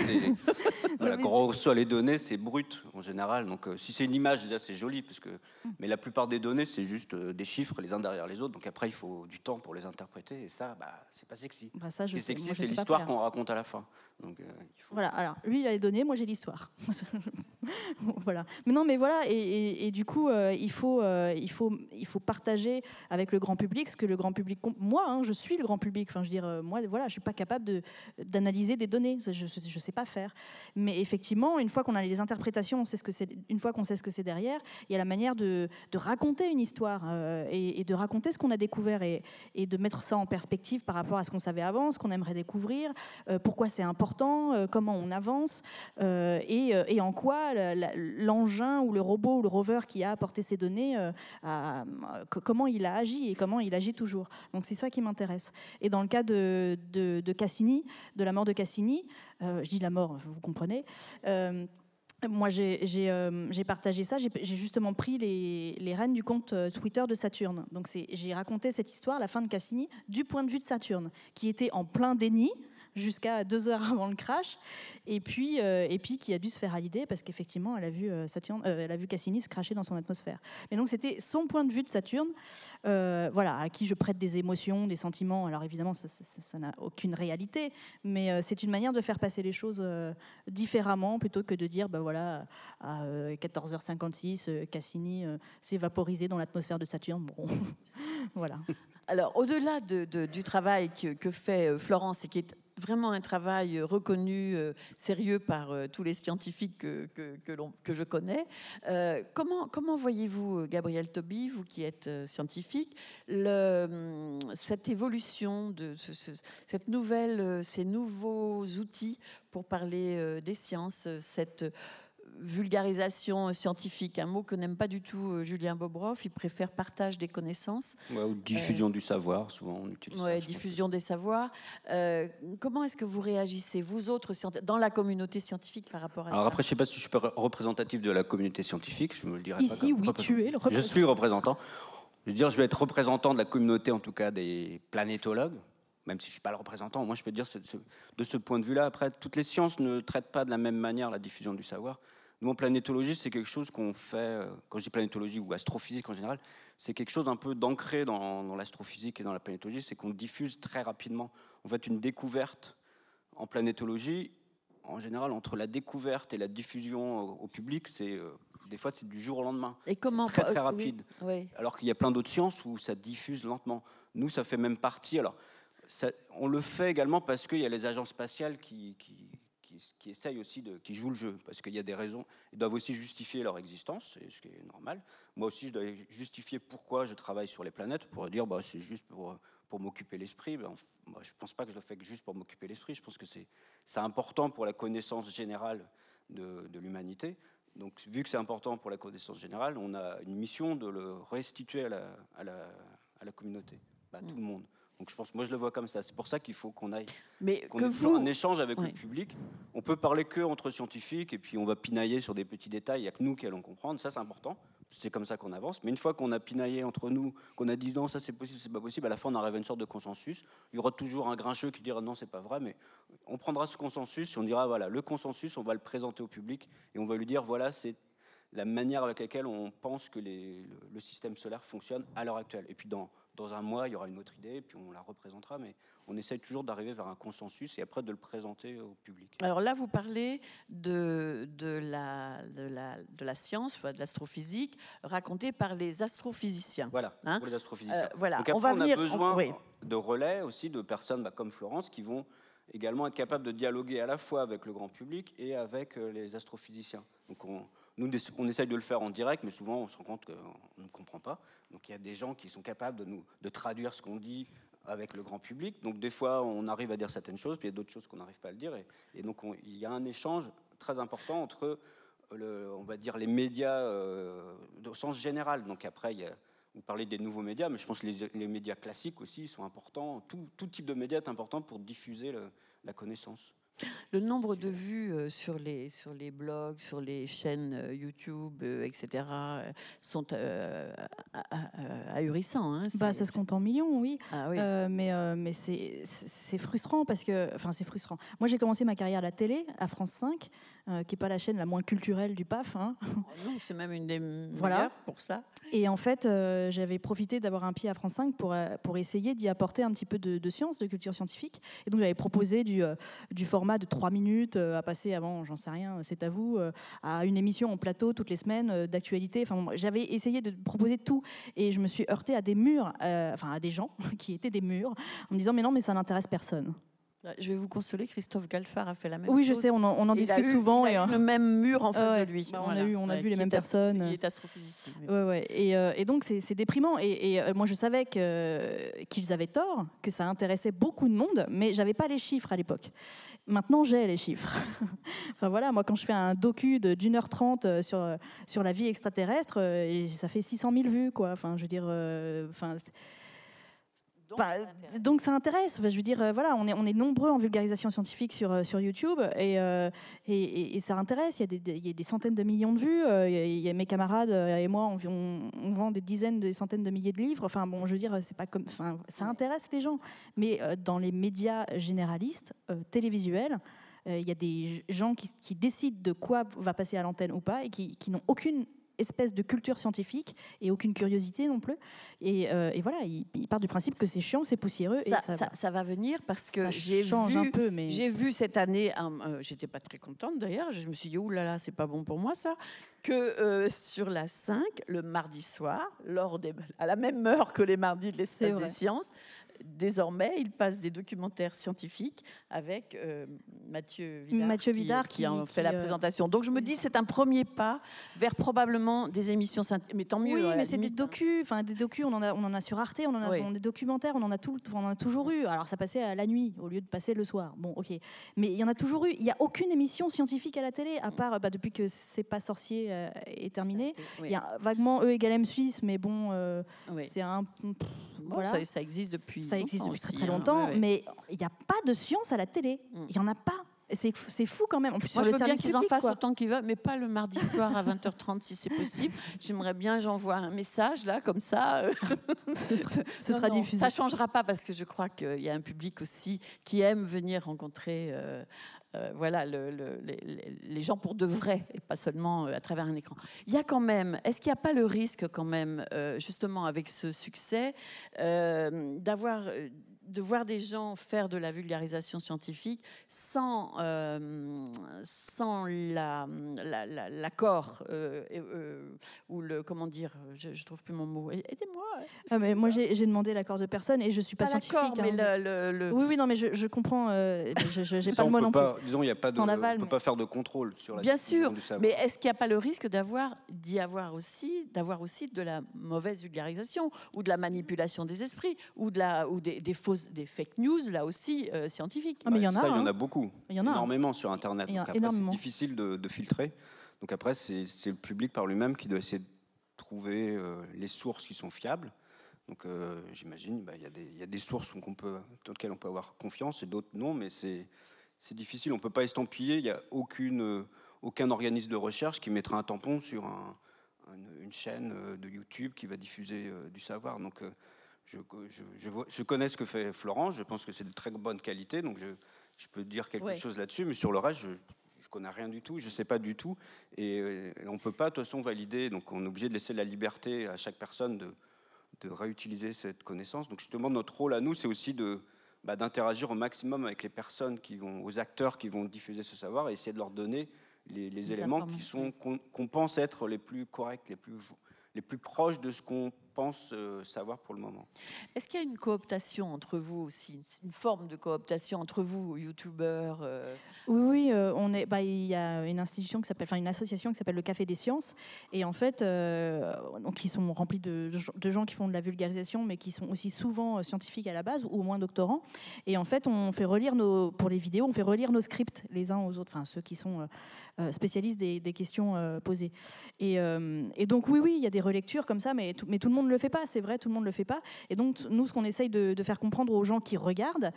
quand on reçoit les données, c'est brut en général. Donc si c'est une image, déjà c'est joli, parce que, mm. mais la plupart des données, c'est juste des chiffres les uns derrière les autres. Donc après, il faut du temps pour pour les interpréter. Et ça, bah, c'est pas sexy. Bah ça, je Ce sexy, c'est l'histoire qu'on raconte à la fin. Donc, euh, Voilà, alors lui, il a les données, moi j'ai l'histoire. voilà. Mais non, mais voilà, et, et, du coup, euh, il, faut, euh, il, faut, il faut partager avec le grand public ce que le grand public. Moi, hein, je suis le grand public. Enfin, je veux dire, moi, voilà, je suis pas capable d'analyser des données. Je ne sais pas faire. Mais effectivement, une fois qu'on a les interprétations, on sait ce que c'est. Une fois qu'on sait ce que c'est derrière, il y a la manière de, de raconter une histoire et, et, de raconter ce qu'on a découvert. Et, de mettre ça en perspective par rapport à ce qu'on savait avant, ce qu'on aimerait découvrir, pourquoi c'est important, euh, comment on avance euh, et, et, en quoi l'engin ou le robot ou le rover qui a apporté ces données, comment il a agi et comment il agit toujours. Donc c'est ça qui m'intéresse. Et dans le cas de, Cassini, de la mort de Cassini, je dis la mort, vous comprenez. Moi, euh, j'ai partagé ça. J'ai justement pris les, les, rênes du compte euh, Twitter de Saturne. Donc, j'ai raconté cette histoire, la fin de Cassini, du point de vue de Saturne, qui était en plein déni jusqu'à deux heures avant le crash, et puis, euh, et puis qui a dû se faire à l'idée parce qu'effectivement, elle a vu euh, euh, elle a vu Cassini se cracher dans son atmosphère. Mais donc c'était son point de vue de Saturne, voilà, à qui je prête des émotions, des sentiments. Alors évidemment, ça n'a aucune réalité, mais c'est une manière de faire passer les choses différemment plutôt que de dire, ben voilà, à 14h56, Cassini s'est vaporisé dans l'atmosphère de Saturne. Bon, voilà. Alors, au-delà du travail que, fait Florence et qui est vraiment un travail euh, reconnu, euh, sérieux par euh, tous les scientifiques que, que, je connais. comment comment voyez-vous, Gabriel Toby, vous qui êtes scientifique, hum, cette évolution, de cette nouvelle, ces nouveaux outils pour parler des sciences, cette vulgarisation scientifique, un mot que n'aime pas du tout euh, Julien Bobroff. Il préfère partage des connaissances. ou diffusion euh, du savoir, souvent on utilise. Oui, diffusion des savoirs. Euh, comment est-ce que vous réagissez, vous autres, dans la communauté scientifique par rapport à Alors après, je ne sais pas si je suis représentatif de la communauté scientifique, je me le dirais Ici, oui, tu es le représentant. Je suis représentant. Je veux dire, je vais être représentant de la communauté, en tout cas des planétologues, même si je ne suis pas le représentant, moi je peux dire de ce point de vue-là, après, toutes les sciences ne traitent pas de la même manière la diffusion du savoir. Nous, en planétologie, c'est quelque chose qu'on fait, euh, quand je dis planétologie ou astrophysique en général, c'est quelque chose un peu d'ancré dans, l'astrophysique et dans la planétologie, c'est qu'on diffuse très rapidement. En fait, une découverte en planétologie, en général, entre la découverte et la diffusion au, public, c'est euh, des fois c'est du jour au lendemain. Et comment Très très rapide. Alors qu'il y a plein d'autres sciences où ça diffuse lentement. Nous, ça fait même partie. Alors, on le fait également parce qu'il y a les agences spatiales qui, qui, essayent aussi de, qui jouent le jeu, parce qu'il y a des raisons, ils doivent aussi justifier leur existence, ce qui est normal. Moi aussi, je dois justifier pourquoi je travaille sur les planètes, pour dire, bah, c'est juste pour, pour m'occuper l'esprit. Ben, moi, je ne pense pas que je le fais juste pour m'occuper l'esprit, je pense que c'est important pour la connaissance générale de, de l'humanité. Donc, vu que c'est important pour la connaissance générale, on a une mission de le restituer à la, à la, à la communauté, à tout le monde. Donc je pense, moi je le vois comme ça. C'est pour ça qu'il faut qu'on aille, mais qu'on ait un échange avec le public. On peut parler que entre scientifiques et puis on va pinailler sur des petits détails. Il n'y a que nous qui allons comprendre. Ça c'est important. C'est comme ça qu'on avance. Mais une fois qu'on a pinaillé entre nous, qu'on a dit non, ça c'est possible, c'est pas possible, à la fin on arrive à une sorte de consensus. Il y aura toujours un grincheux qui dira non, c'est pas vrai, mais on prendra ce consensus et on dira voilà, le consensus, on va le présenter au public et on va lui dire voilà, c'est la manière avec laquelle on pense que le, système solaire fonctionne à l'heure actuelle. Et puis dans dans un mois, il y aura une autre idée, puis on la représentera, mais on essaye toujours d'arriver vers un consensus et après de le présenter au public. Alors là, vous parlez de, de, la, de, la, de la science, de l'astrophysique, racontée par les astrophysiciens. Voilà, hein pour les astrophysiciens. Euh, voilà. Donc après, on, va venir, a besoin de relais aussi, de personnes bah, comme Florence qui vont également être capables de dialoguer à la fois avec le grand public et avec euh, les astrophysiciens. Donc on, nous, on essaye de le faire en direct, mais souvent on se rend compte qu'on ne comprend pas. Donc il y a des gens qui sont capables de, traduire ce qu'on dit avec le grand public. Donc des fois, on arrive à dire certaines choses, puis il y a d'autres choses qu'on n'arrive pas à le dire. Et, donc il y a un échange très important entre, on va dire, les médias euh, au sens général. Donc après, vous parlez des nouveaux médias, mais je pense que les, médias classiques aussi sont importants. Tout, type de médias est important pour diffuser la connaissance. Le nombre de vues euh, sur les, sur les blogs, sur les chaînes euh, YouTube, euh, etc., sont ahurissants. Hein, bah, ça se compte en millions, oui. Ah mais mais c'est frustrant parce que. Enfin, c'est frustrant. Moi, j'ai commencé ma carrière à la télé, à France 5. Euh, qui n'est pas la chaîne la moins culturelle du PAF. Hein. Oh c'est même une des meilleures pour ça. Et en fait, euh, j'avais profité d'avoir un pied à France 5 pour, euh, pour essayer d'y apporter un petit peu de, science, de culture scientifique. Et donc, j'avais proposé du, du format de 3 minutes à passer avant, j'en sais rien, c'est à vous, à une émission en plateau toutes les semaines d'actualité. Enfin, j'avais essayé de proposer tout et je me suis heurtée à des murs, enfin à des gens qui étaient des murs, en me disant mais non, mais ça n'intéresse personne. Je vais vous consoler, Christophe Galfard a fait la même oui, chose. Oui, je sais, on en, discute souvent. et, le même mur en face de lui. Bah, on, a eu, on a vu les mêmes personnes. Il est astrophysicien. Ouais, ouais. Et, euh, et, donc, c'est déprimant. Et, euh, moi, je savais qu'ils avaient tort, que ça intéressait beaucoup de monde, mais j'avais pas les chiffres à l'époque. Maintenant, j'ai les chiffres. enfin voilà, moi, quand je fais un docu d'une heure trente euh, sur, sur la vie extraterrestre, ça fait 600 000 vues, quoi. Enfin, je veux dire... enfin, donc ça intéresse. je veux dire, euh, voilà, on est, on est nombreux en vulgarisation scientifique sur, euh, sur YouTube et, euh, et, et, ça intéresse. Il y, a des, il y, a des, centaines de millions de vues. Il y a mes camarades et moi, on, on, vend des dizaines, des centaines de milliers de livres. Enfin bon, je veux dire, c'est pas comme, enfin, ça intéresse les gens. Mais dans les médias généralistes, télévisuels, il y a des gens qui, qui, décident de quoi va passer à l'antenne ou pas et qui, qui n'ont aucune espèce de culture scientifique et aucune curiosité non plus. Et, euh, voilà, il, part du principe que c'est chiant, c'est poussiéreux. Ça, et ça, va. venir parce que j'ai vu, un peu, mais... j'ai vu cette année, euh, j'étais pas très contente d'ailleurs, je me suis dit, oh là là, c'est pas bon pour moi ça, que euh, sur la 5, le mardi soir, lors des, à la même heure que les mardis de l'espace des sciences, désormais, il passe des documentaires scientifiques avec euh, Mathieu Vidard, Mathieu Vidard qui, en fait la euh, présentation. Donc je me dis, c'est un premier pas vers probablement des émissions, mais tant mieux. Oui, mais c'est des docus, enfin des docus, on en a, on en a sur Arte, on en a des documentaires, on en a tout, on en a toujours eu. Alors ça passait à la nuit au lieu de passer le soir. Bon, ok, mais il y en a toujours eu. Il n'y a aucune émission scientifique à la télé, à part bah, depuis que c'est pas sorcier euh, est terminé. Il y a vaguement E égale M Suisse, mais bon, c'est un. voilà. ça, ça existe depuis ça existe depuis très, très hein. longtemps, mais il n'y a pas de science à la télé. Mm. Il n'y en a pas. C'est fou quand même. En plus, Moi, je veux bien qu'ils en fassent autant qu'ils veulent, mais pas le mardi soir à 20h30 si c'est possible. J'aimerais bien, j'envoie un message là, comme ça. ce sera, diffusé. Ça changera pas parce que je crois qu'il y a un public aussi qui aime venir rencontrer. Euh, euh, voilà, les, gens pour de vrai et pas seulement euh, à travers un écran. Il y a quand même, est-ce qu'il n'y a pas le risque quand même, justement avec ce succès, d'avoir de voir des gens faire de la vulgarisation scientifique sans, euh, sans l'accord la, euh, euh, ou le comment dire, je, je trouve plus mon mot. Aidez-moi. Ah, mais moi j'ai demandé l'accord de personne et je suis pas, pas scientifique. Hein, mais le, Oui oui non mais je, je comprends. je n'ai pas le mot non pas, plus. Disons il y a pas de, on peut pas faire de contrôle sur la. Bien sûr. Mais est-ce qu'il n'y a pas le risque d'avoir d'y avoir aussi d'avoir aussi de la mauvaise vulgarisation ou de la manipulation des esprits ou de la ou des, des fausses des fake news, là aussi, euh, scientifiques. Ah, mais il y en a. Ça, il y en a hein. beaucoup. Il y en a énormément sur Internet. C'est difficile de, filtrer. Donc après, c'est le public par lui-même qui doit essayer de trouver euh, les sources qui sont fiables. Donc euh, j'imagine, bah, il y, a des sources qu'on peut, dans lesquelles on peut avoir confiance et d'autres non, mais c'est difficile. On ne peut pas estampiller. Il n'y a aucune, aucun organisme de recherche qui mettra un tampon sur une, chaîne de YouTube qui va diffuser du savoir. Donc je, connais ce que fait Florence, je pense que c'est de très bonne qualité, donc je, peux dire quelque chose là-dessus, mais sur le reste, je ne connais rien du tout, je ne sais pas du tout, et, euh, on ne peut pas de toute façon valider, donc on est obligé de laisser la liberté à chaque personne de, réutiliser cette connaissance. Donc justement, notre rôle à nous, c'est aussi de, bah, d'interagir au maximum avec les personnes qui vont, aux acteurs qui vont diffuser ce savoir, et essayer de leur donner les, éléments qui sont qu'on, pense être les plus corrects, les plus les plus proches de ce qu'on pense euh, savoir pour le moment. Est-ce qu'il y a une cooptation entre vous aussi, une forme de cooptation entre vous, youtubeurs euh Oui, oui, euh, on est. Bah, il y a une institution qui s'appelle, enfin une association qui s'appelle le Café des Sciences, et en fait, donc ils sont remplis de, de, gens qui font de la vulgarisation, mais qui sont aussi souvent scientifiques à la base ou au moins doctorants. Et en fait, on fait relire nos, pour les vidéos, on fait relire nos scripts les uns aux autres, enfin ceux qui sont spécialistes des, des questions posées. Et, et, donc oui, oui, il y a des relectures comme ça, mais tout, mais tout le monde ne le fait pas, c'est vrai, tout le monde ne le fait pas. Et donc, nous, ce qu'on essaye de, faire comprendre aux gens qui regardent,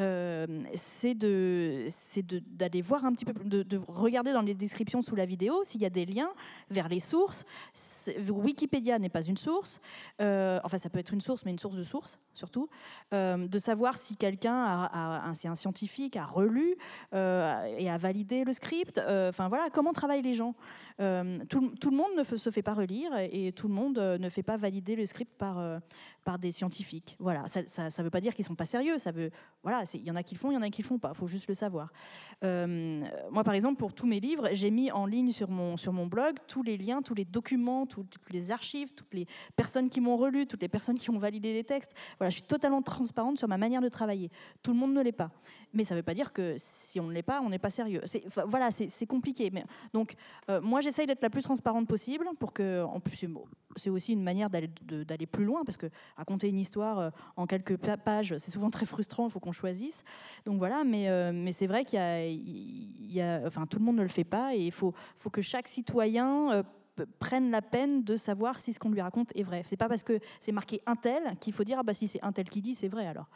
euh, c'est d'aller voir un petit peu, de, de, regarder dans les descriptions sous la vidéo s'il y a des liens vers les sources. Wikipédia n'est pas une source, euh, enfin, ça peut être une source, mais une source de source, surtout. Euh, de savoir si quelqu'un, c'est un scientifique, a relu et a validé le script. Enfin, voilà, comment travaillent les gens tout, le monde ne se fait pas relire et tout le monde ne fait pas valider le script par, euh, par des scientifiques. Voilà, ça ne veut pas dire qu'ils sont pas sérieux. Ça veut, voilà, il y en a qui le font, il y en a qui le font pas. Il faut juste le savoir. Euh, moi, par exemple, pour tous mes livres, j'ai mis en ligne sur mon, sur mon blog tous les liens, tous les documents, toutes les archives, toutes les personnes qui m'ont relu, toutes les personnes qui ont validé des textes. Voilà, je suis totalement transparente sur ma manière de travailler. Tout le monde ne l'est pas. Mais ça ne veut pas dire que si on ne l'est pas, on n'est pas sérieux. voilà, c'est compliqué. Mais, donc, euh, moi, j'essaye d'être la plus transparente possible pour que, en plus, c'est aussi une manière d'aller plus loin parce que raconter une histoire euh, en quelques pages, c'est souvent très frustrant. Il faut qu'on choisisse. Donc voilà, mais, euh, c'est vrai qu'il y, a, enfin, tout le monde ne le fait pas et il faut, que chaque citoyen prenne la peine de savoir si ce qu'on lui raconte est vrai. C'est pas parce que c'est marqué un tel qu'il faut dire ah bah si c'est un tel qui dit c'est vrai alors.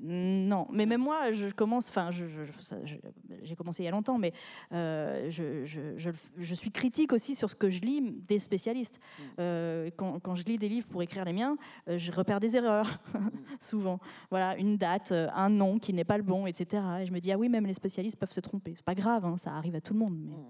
Non, mais même moi, je commence, enfin, j'ai commencé il y a longtemps, mais euh, je, suis critique aussi sur ce que je lis des spécialistes. Mm. Euh, quand, je lis des livres pour écrire les miens, euh, je repère des erreurs, mm. souvent. Voilà, une date, un nom qui n'est pas le bon, etc. Et je me dis, ah oui, même les spécialistes peuvent se tromper. C'est pas grave, hein, ça arrive à tout le monde. Mais... Mm.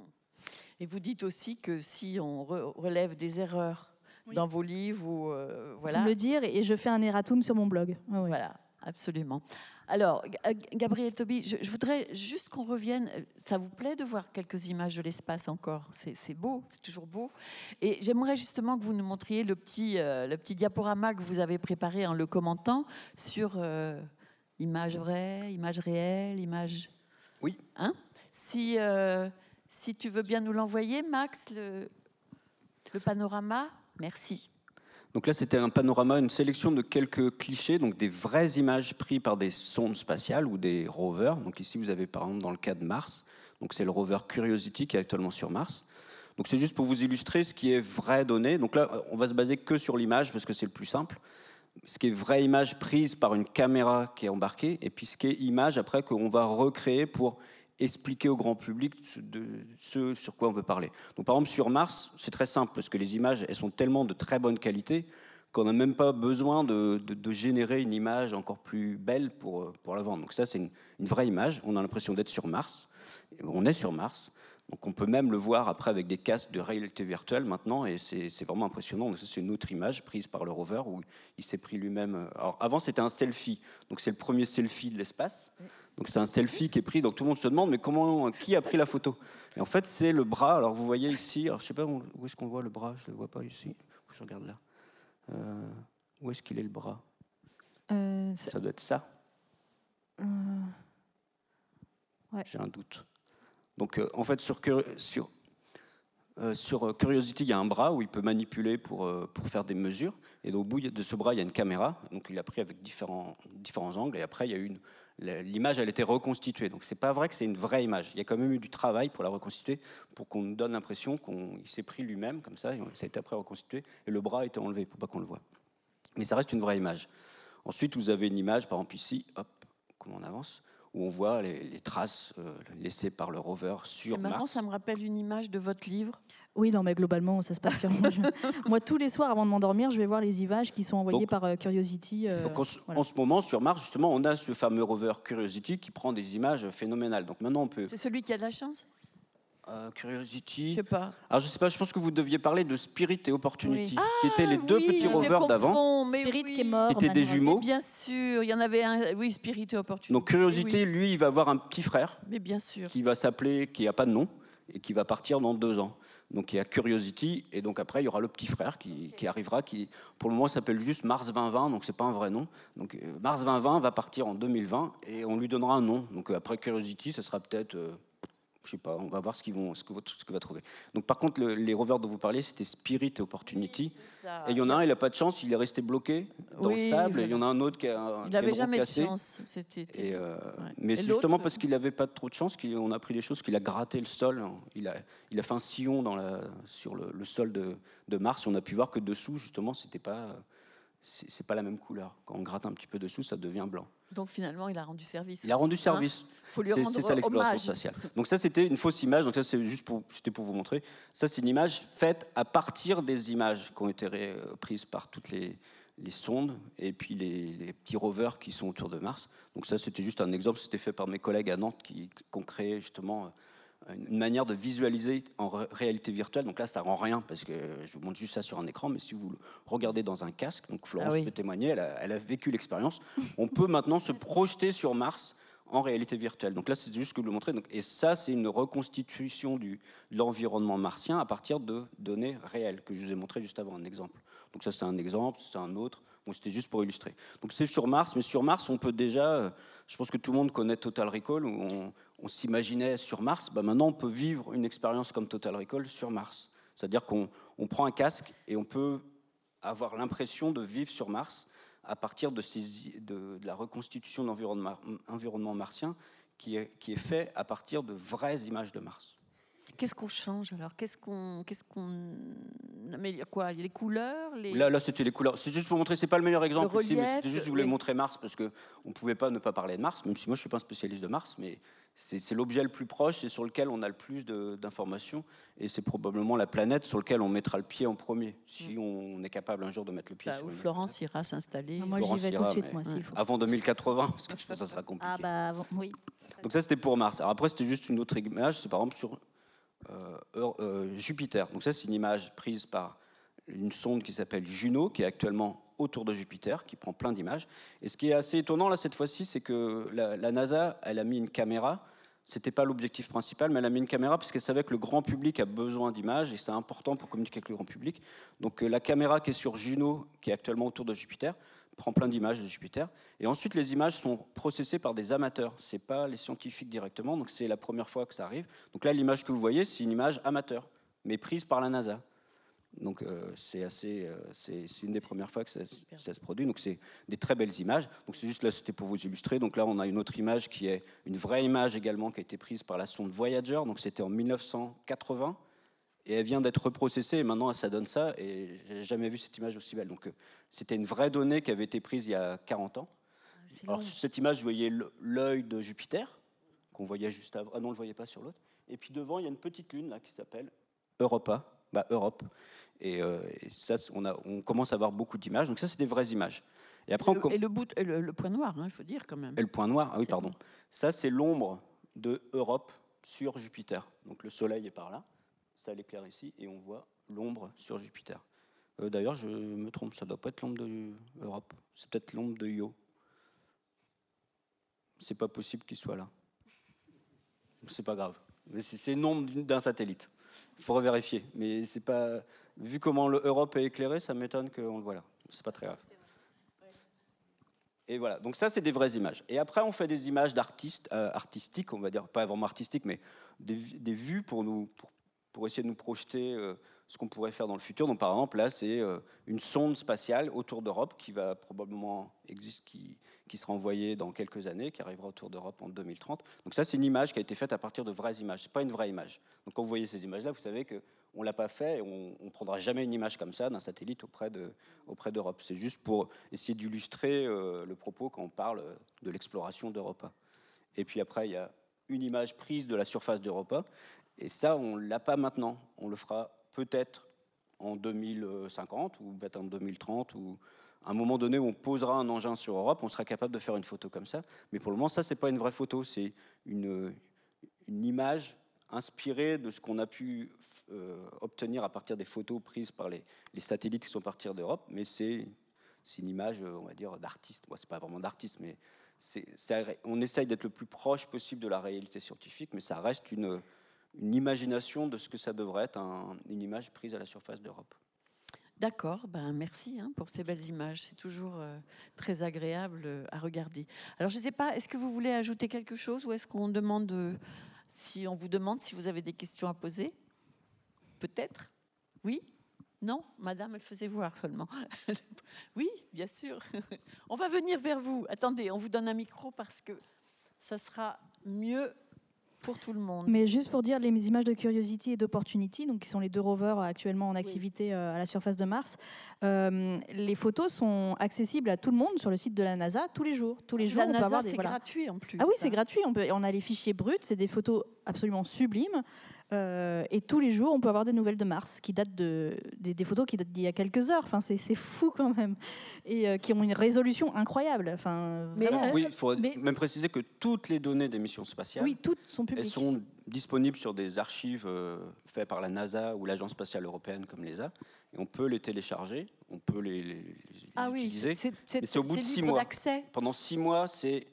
Et vous dites aussi que si on relève des erreurs dans vos livres, ou, voilà. Le dire et je fais un erratum sur mon blog. Voilà absolument. Alors, euh, Gabriel Toby, je, voudrais juste qu'on revienne. Ça vous plaît de voir quelques images de l'espace encore? C'est beau, c'est toujours beau. Et j'aimerais justement que vous nous montriez le petit, euh, le petit diaporama que vous avez préparé en le commentant sur euh, image vraie, image réelle, image. Oui. Hein? Si, si tu veux bien nous l'envoyer, Max, le, le panorama, merci. Donc là, c'était un panorama, une sélection de quelques clichés, donc des vraies images prises par des sondes spatiales ou des rovers. Donc ici, vous avez par exemple dans le cas de Mars, donc c'est le rover Curiosity qui est actuellement sur Mars. Donc c'est juste pour vous illustrer ce qui est vraie donnée. Donc là, on va se baser que sur l'image parce que c'est le plus simple. Ce qui est vraie image prise par une caméra qui est embarquée, et puis ce qui est image après qu'on va recréer pour expliquer au grand public de ce sur quoi on veut parler. Donc, par exemple, sur Mars, c'est très simple parce que les images, elles sont tellement de très bonne qualité qu'on n'a même pas besoin de, générer une image encore plus belle pour, pour la vendre. Donc, ça, c'est une, vraie image. On a l'impression d'être sur Mars. On est sur Mars. Donc on peut même le voir après avec des casques de réalité virtuelle maintenant, et c'est vraiment impressionnant. Donc ça c'est une autre image prise par le rover où il s'est pris lui-même. Alors avant c'était un selfie, donc c'est le premier selfie de l'espace. Donc c'est un selfie qui est pris. Donc tout le monde se demande, mais comment, qui a pris la photo? Et en fait, c'est le bras. Alors vous voyez ici, alors je sais pas où est-ce qu'on voit le bras. Je le vois pas ici. Je regarde là. Euh, où est-ce qu'il est le bras? Euh, Ça doit être ça. Euh, ouais. J'ai un doute. Donc en fait, sur, sur, sur Curiosity, il y a un bras où il peut manipuler pour, faire des mesures. Et au bout de ce bras, il y a une caméra. Donc il a pris avec différents, angles. Et après, il y a une l'image elle était reconstituée. Donc c'est pas vrai que c'est une vraie image. Il y a quand même eu du travail pour la reconstituer, pour qu'on donne l'impression qu'il s'est pris lui-même comme ça, ça a été après reconstitué, et le bras a été enlevé pour pas qu'on le voit. Mais ça reste une vraie image. Ensuite, vous avez une image, par exemple ici, hop, comment on avance où on voit les, traces euh, laissées par le rover sur Mars. C'est marrant, ça me rappelle une image de votre livre. Oui, non, mais globalement, ça se passe sur moi. moi, tous les soirs, avant de m'endormir, je vais voir les images qui sont envoyées par euh, Curiosity. Euh, donc en, ce moment, sur Mars, justement, on a ce fameux rover Curiosity qui prend des images phénoménales. Donc maintenant, on peut. C'est celui qui a de la chance? Euh, Curiosity. Je sais pas. Alors je sais pas, je pense que vous deviez parler de Spirit et Opportunity, qui étaient les deux petits rovers d'avant. Spirit qui est mort. Qui étaient des jumeaux. Bien sûr, il y en avait un. Oui, Spirit et Opportunity. Donc Curiosity, lui, il va avoir un petit frère. Mais bien sûr. Qui va s'appeler, qui n'a pas de nom, et qui va partir dans deux ans. Donc il y a Curiosity, et donc après il y aura le petit frère qui, qui arrivera, qui pour le moment s'appelle juste Mars 2020, donc c'est pas un vrai nom. Donc euh, Mars 2020 va partir en 2020 et on lui donnera un nom. Donc euh, après Curiosity, ce sera peut-être je sais pas, on va voir ce qu'ils vont, ce que, ce que va trouver. Donc par contre, les rovers dont vous parlez, c'était Spirit et Opportunity. et il y en a un, il n'a pas de chance, il est resté bloqué dans le sable. Et il y en a un autre qui a, il n'avait jamais de chance. Euh, Mais c'est justement parce qu'il n'avait pas trop de chance qu'on a pris des choses, qu'il a gratté le sol. Il a, il a fait un sillon dans la, sur le, sol de, de, Mars. Et on a pu voir que dessous, justement, c'était pas c'est pas la même couleur. Quand on gratte un petit peu dessous, ça devient blanc. Donc finalement, il a rendu service. Il a rendu service. Il faut lui rendre C'est ça l'exploration spatiale. Donc ça, c'était une fausse image. Donc ça, c'est juste pour, c'était pour vous montrer. Ça, c'est une image faite à partir des images qui ont été prises par toutes les, les sondes et puis les, petits rovers qui sont autour de Mars. Donc ça, c'était juste un exemple. C'était fait par mes collègues à Nantes qui, qui ont créé justement une manière de visualiser en réalité virtuelle. Donc là, ça rend rien parce que je vous montre juste ça sur un écran, mais si vous le regardez dans un casque, donc Florence ah peut témoigner, elle a, vécu l'expérience. On peut maintenant se projeter sur Mars en réalité virtuelle. Donc là, c'est juste que je vous le montrer. Donc, et ça, c'est une reconstitution du, de l'environnement martien à partir de données réelles que je vous ai montré juste avant, un exemple. Donc ça, c'est un exemple, c'est un autre. C'était juste pour illustrer. Donc c'est sur Mars, mais sur Mars, on peut déjà, euh, je pense que tout le monde connaît Total Recall, où on, on s'imaginait sur Mars, bah maintenant on peut vivre une expérience comme Total Recall sur Mars. C'est-à-dire qu'on prend un casque et on peut avoir l'impression de vivre sur Mars à partir de, la reconstitution de l'environnement martien qui est, qui est fait à partir de vraies images de Mars. Qu'est-ce qu'on change alors? Qu'est-ce qu'on, qu'est-ce qu'on améliore? Quoi? Les couleurs les... Là, là c'était les couleurs. C'est juste pour montrer, c'est pas le meilleur exemple Le ici, mais c'était juste, je voulais montrer Mars parce que on pouvait pas ne pas parler de Mars, même si moi je suis pas un spécialiste de Mars, mais c'est c'est l'objet le plus proche et sur lequel on a le plus de- d'informations, et c'est probablement la planète sur laquelle on mettra le pied en premier, si on est capable un jour de mettre le pied Bah, sur où Florence ira s'installer. Moi, Florence j'y vais tout de suite, moi, s'il Ouais. faut. avant 2080, parce que je pense que ça sera compliqué. Ah bah avant- oui. Donc ça, c'était pour Mars. Alors après, c'était juste une autre image, c'est par exemple sur Jupiter. Donc ça, c'est une image prise par une sonde qui s'appelle Juno, qui est actuellement autour de Jupiter, qui prend plein d'images. Et ce qui est assez étonnant là cette fois-ci, c'est que la, la NASA, elle a mis une caméra. C'était pas l'objectif principal, mais elle a mis une caméra parce qu'elle savait que le grand public a besoin d'images et c'est important pour communiquer avec le grand public. Donc euh, la caméra qui est sur Juno, qui est actuellement autour de Jupiter, prend plein d'images de Jupiter. Et ensuite, les images sont processées par des amateurs. C'est pas les scientifiques directement. Donc c'est la première fois que ça arrive. Donc là, l'image que vous voyez, c'est une image amateur, mais prise par la NASA. Donc euh, c'est assez, euh, c'est une des premières fois que ça, ça se produit. Donc c'est des très belles images. Donc c'est juste là, c'était pour vous illustrer. Donc là, on a une autre image qui est une vraie image également qui a été prise par la sonde Voyager. Donc c'était en 1980 et elle vient d'être reprocessée et maintenant ça donne ça. Et j'ai jamais vu cette image aussi belle. Donc euh, c'était une vraie donnée qui avait été prise il y a 40 ans. C'est Alors sur cette image, vous voyez l'œil de Jupiter qu'on voyait juste avant. Ah non, on le voyait pas sur l'autre. Et puis devant, il y a une petite lune là qui s'appelle Europa, bah, Europe. Et, euh, et ça, on, a, on commence à avoir beaucoup d'images. Donc ça, c'est des vraies images. Et après, Et le, com- et le bout, et le, le point noir, hein, il faut dire quand même. et le point noir, ah oui, pardon. Ça, c'est l'ombre de Europe sur Jupiter. Donc le Soleil est par là, ça l'éclaire ici, et on voit l'ombre sur Jupiter. Euh, D'ailleurs, je me trompe, ça doit pas être l'ombre de Europe, c'est peut-être l'ombre de Io. C'est pas possible qu'il soit là. C'est pas grave. Mais c'est c'est une ombre d'une- d'un satellite. Il faut revérifier. Mais c'est pas. Vu comment l'Europe est éclairée, ça m'étonne qu'on le voit là. C'est pas très grave. Et voilà, donc ça c'est des vraies images. Et après on fait des images d'artistes, euh, artistiques, on va dire, pas vraiment artistiques, mais des, vues pour, nous, pour essayer de nous projeter euh, ce qu'on pourrait faire dans le futur. Donc par exemple là c'est euh, une sonde spatiale autour d'Europe qui va probablement exister, qui, sera envoyée dans quelques années, qui arrivera autour d'Europe en 2030. Donc ça c'est une image qui a été faite à partir de vraies images. C'est pas une vraie image. Donc quand vous voyez ces images-là, vous savez que on l'a pas fait et on, on prendra jamais une image comme ça d'un satellite auprès de auprès d'Europe. C'est juste pour essayer d'illustrer euh, le propos quand on parle de l'exploration d'Europa. Et puis après, il y a une image prise de la surface d'Europa. Et ça, on ne l'a pas maintenant. On le fera peut-être en 2050 ou peut-être en 2030 ou à un moment donné où on posera un engin sur Europe, on sera capable de faire une photo comme ça. Mais pour le moment, ça, c'est pas une vraie photo. C'est une, image inspirée de ce qu'on a pu euh, obtenir à partir des photos prises par les, satellites qui sont partis d'Europe, mais c'est une image, on va dire, d'artiste. Bon, c'est pas vraiment d'artiste, mais on essaye d'être le plus proche possible de la réalité scientifique, mais ça reste une, une imagination de ce que ça devrait être un- une image prise à la surface d'Europe. D'accord, ben merci hein, pour ces belles images. C'est toujours euh, très agréable euh, à regarder. Alors je ne sais pas, est-ce que vous voulez ajouter quelque chose ou est-ce qu'on demande euh, si on vous demande si vous avez des questions à poser? Peut-être? Oui? Non? Madame, elle faisait voir seulement. oui, bien sûr. on va venir vers vous. Attendez, on vous donne un micro parce que ça sera mieux pour tout le monde. Mais juste pour dire, les images de Curiosity et d'Opportunity, donc qui sont les deux rovers actuellement en activité euh, à la surface de Mars, euh, les photos sont accessibles à tout le monde sur le site de la NASA tous les jours. Tous les jours, La on peut avoir des c'est voilà. gratuit en plus. Ah oui, c'est gratuit. On, peut, on a les fichiers bruts, c'est des photos absolument sublimes. Euh, et tous les jours, on peut avoir des nouvelles de Mars qui datent de, des, des photos qui datent d'il y a quelques heures. Enfin, c'est c'est fou quand même. Et euh, qui ont une résolution incroyable. Enfin, Mais, vraiment. euh, Oui, il faut mais- même préciser que toutes les données des missions spatiales oui, toutes sont Elles publiques. sont disponibles sur des archives euh, faites par la NASA ou l'Agence spatiale européenne comme l'ESA. Et on peut les télécharger, on peut les, les- les Ah oui, utiliser. c'est c'est- Mais c'est au bout de six mois. Pendant six mois, c'est,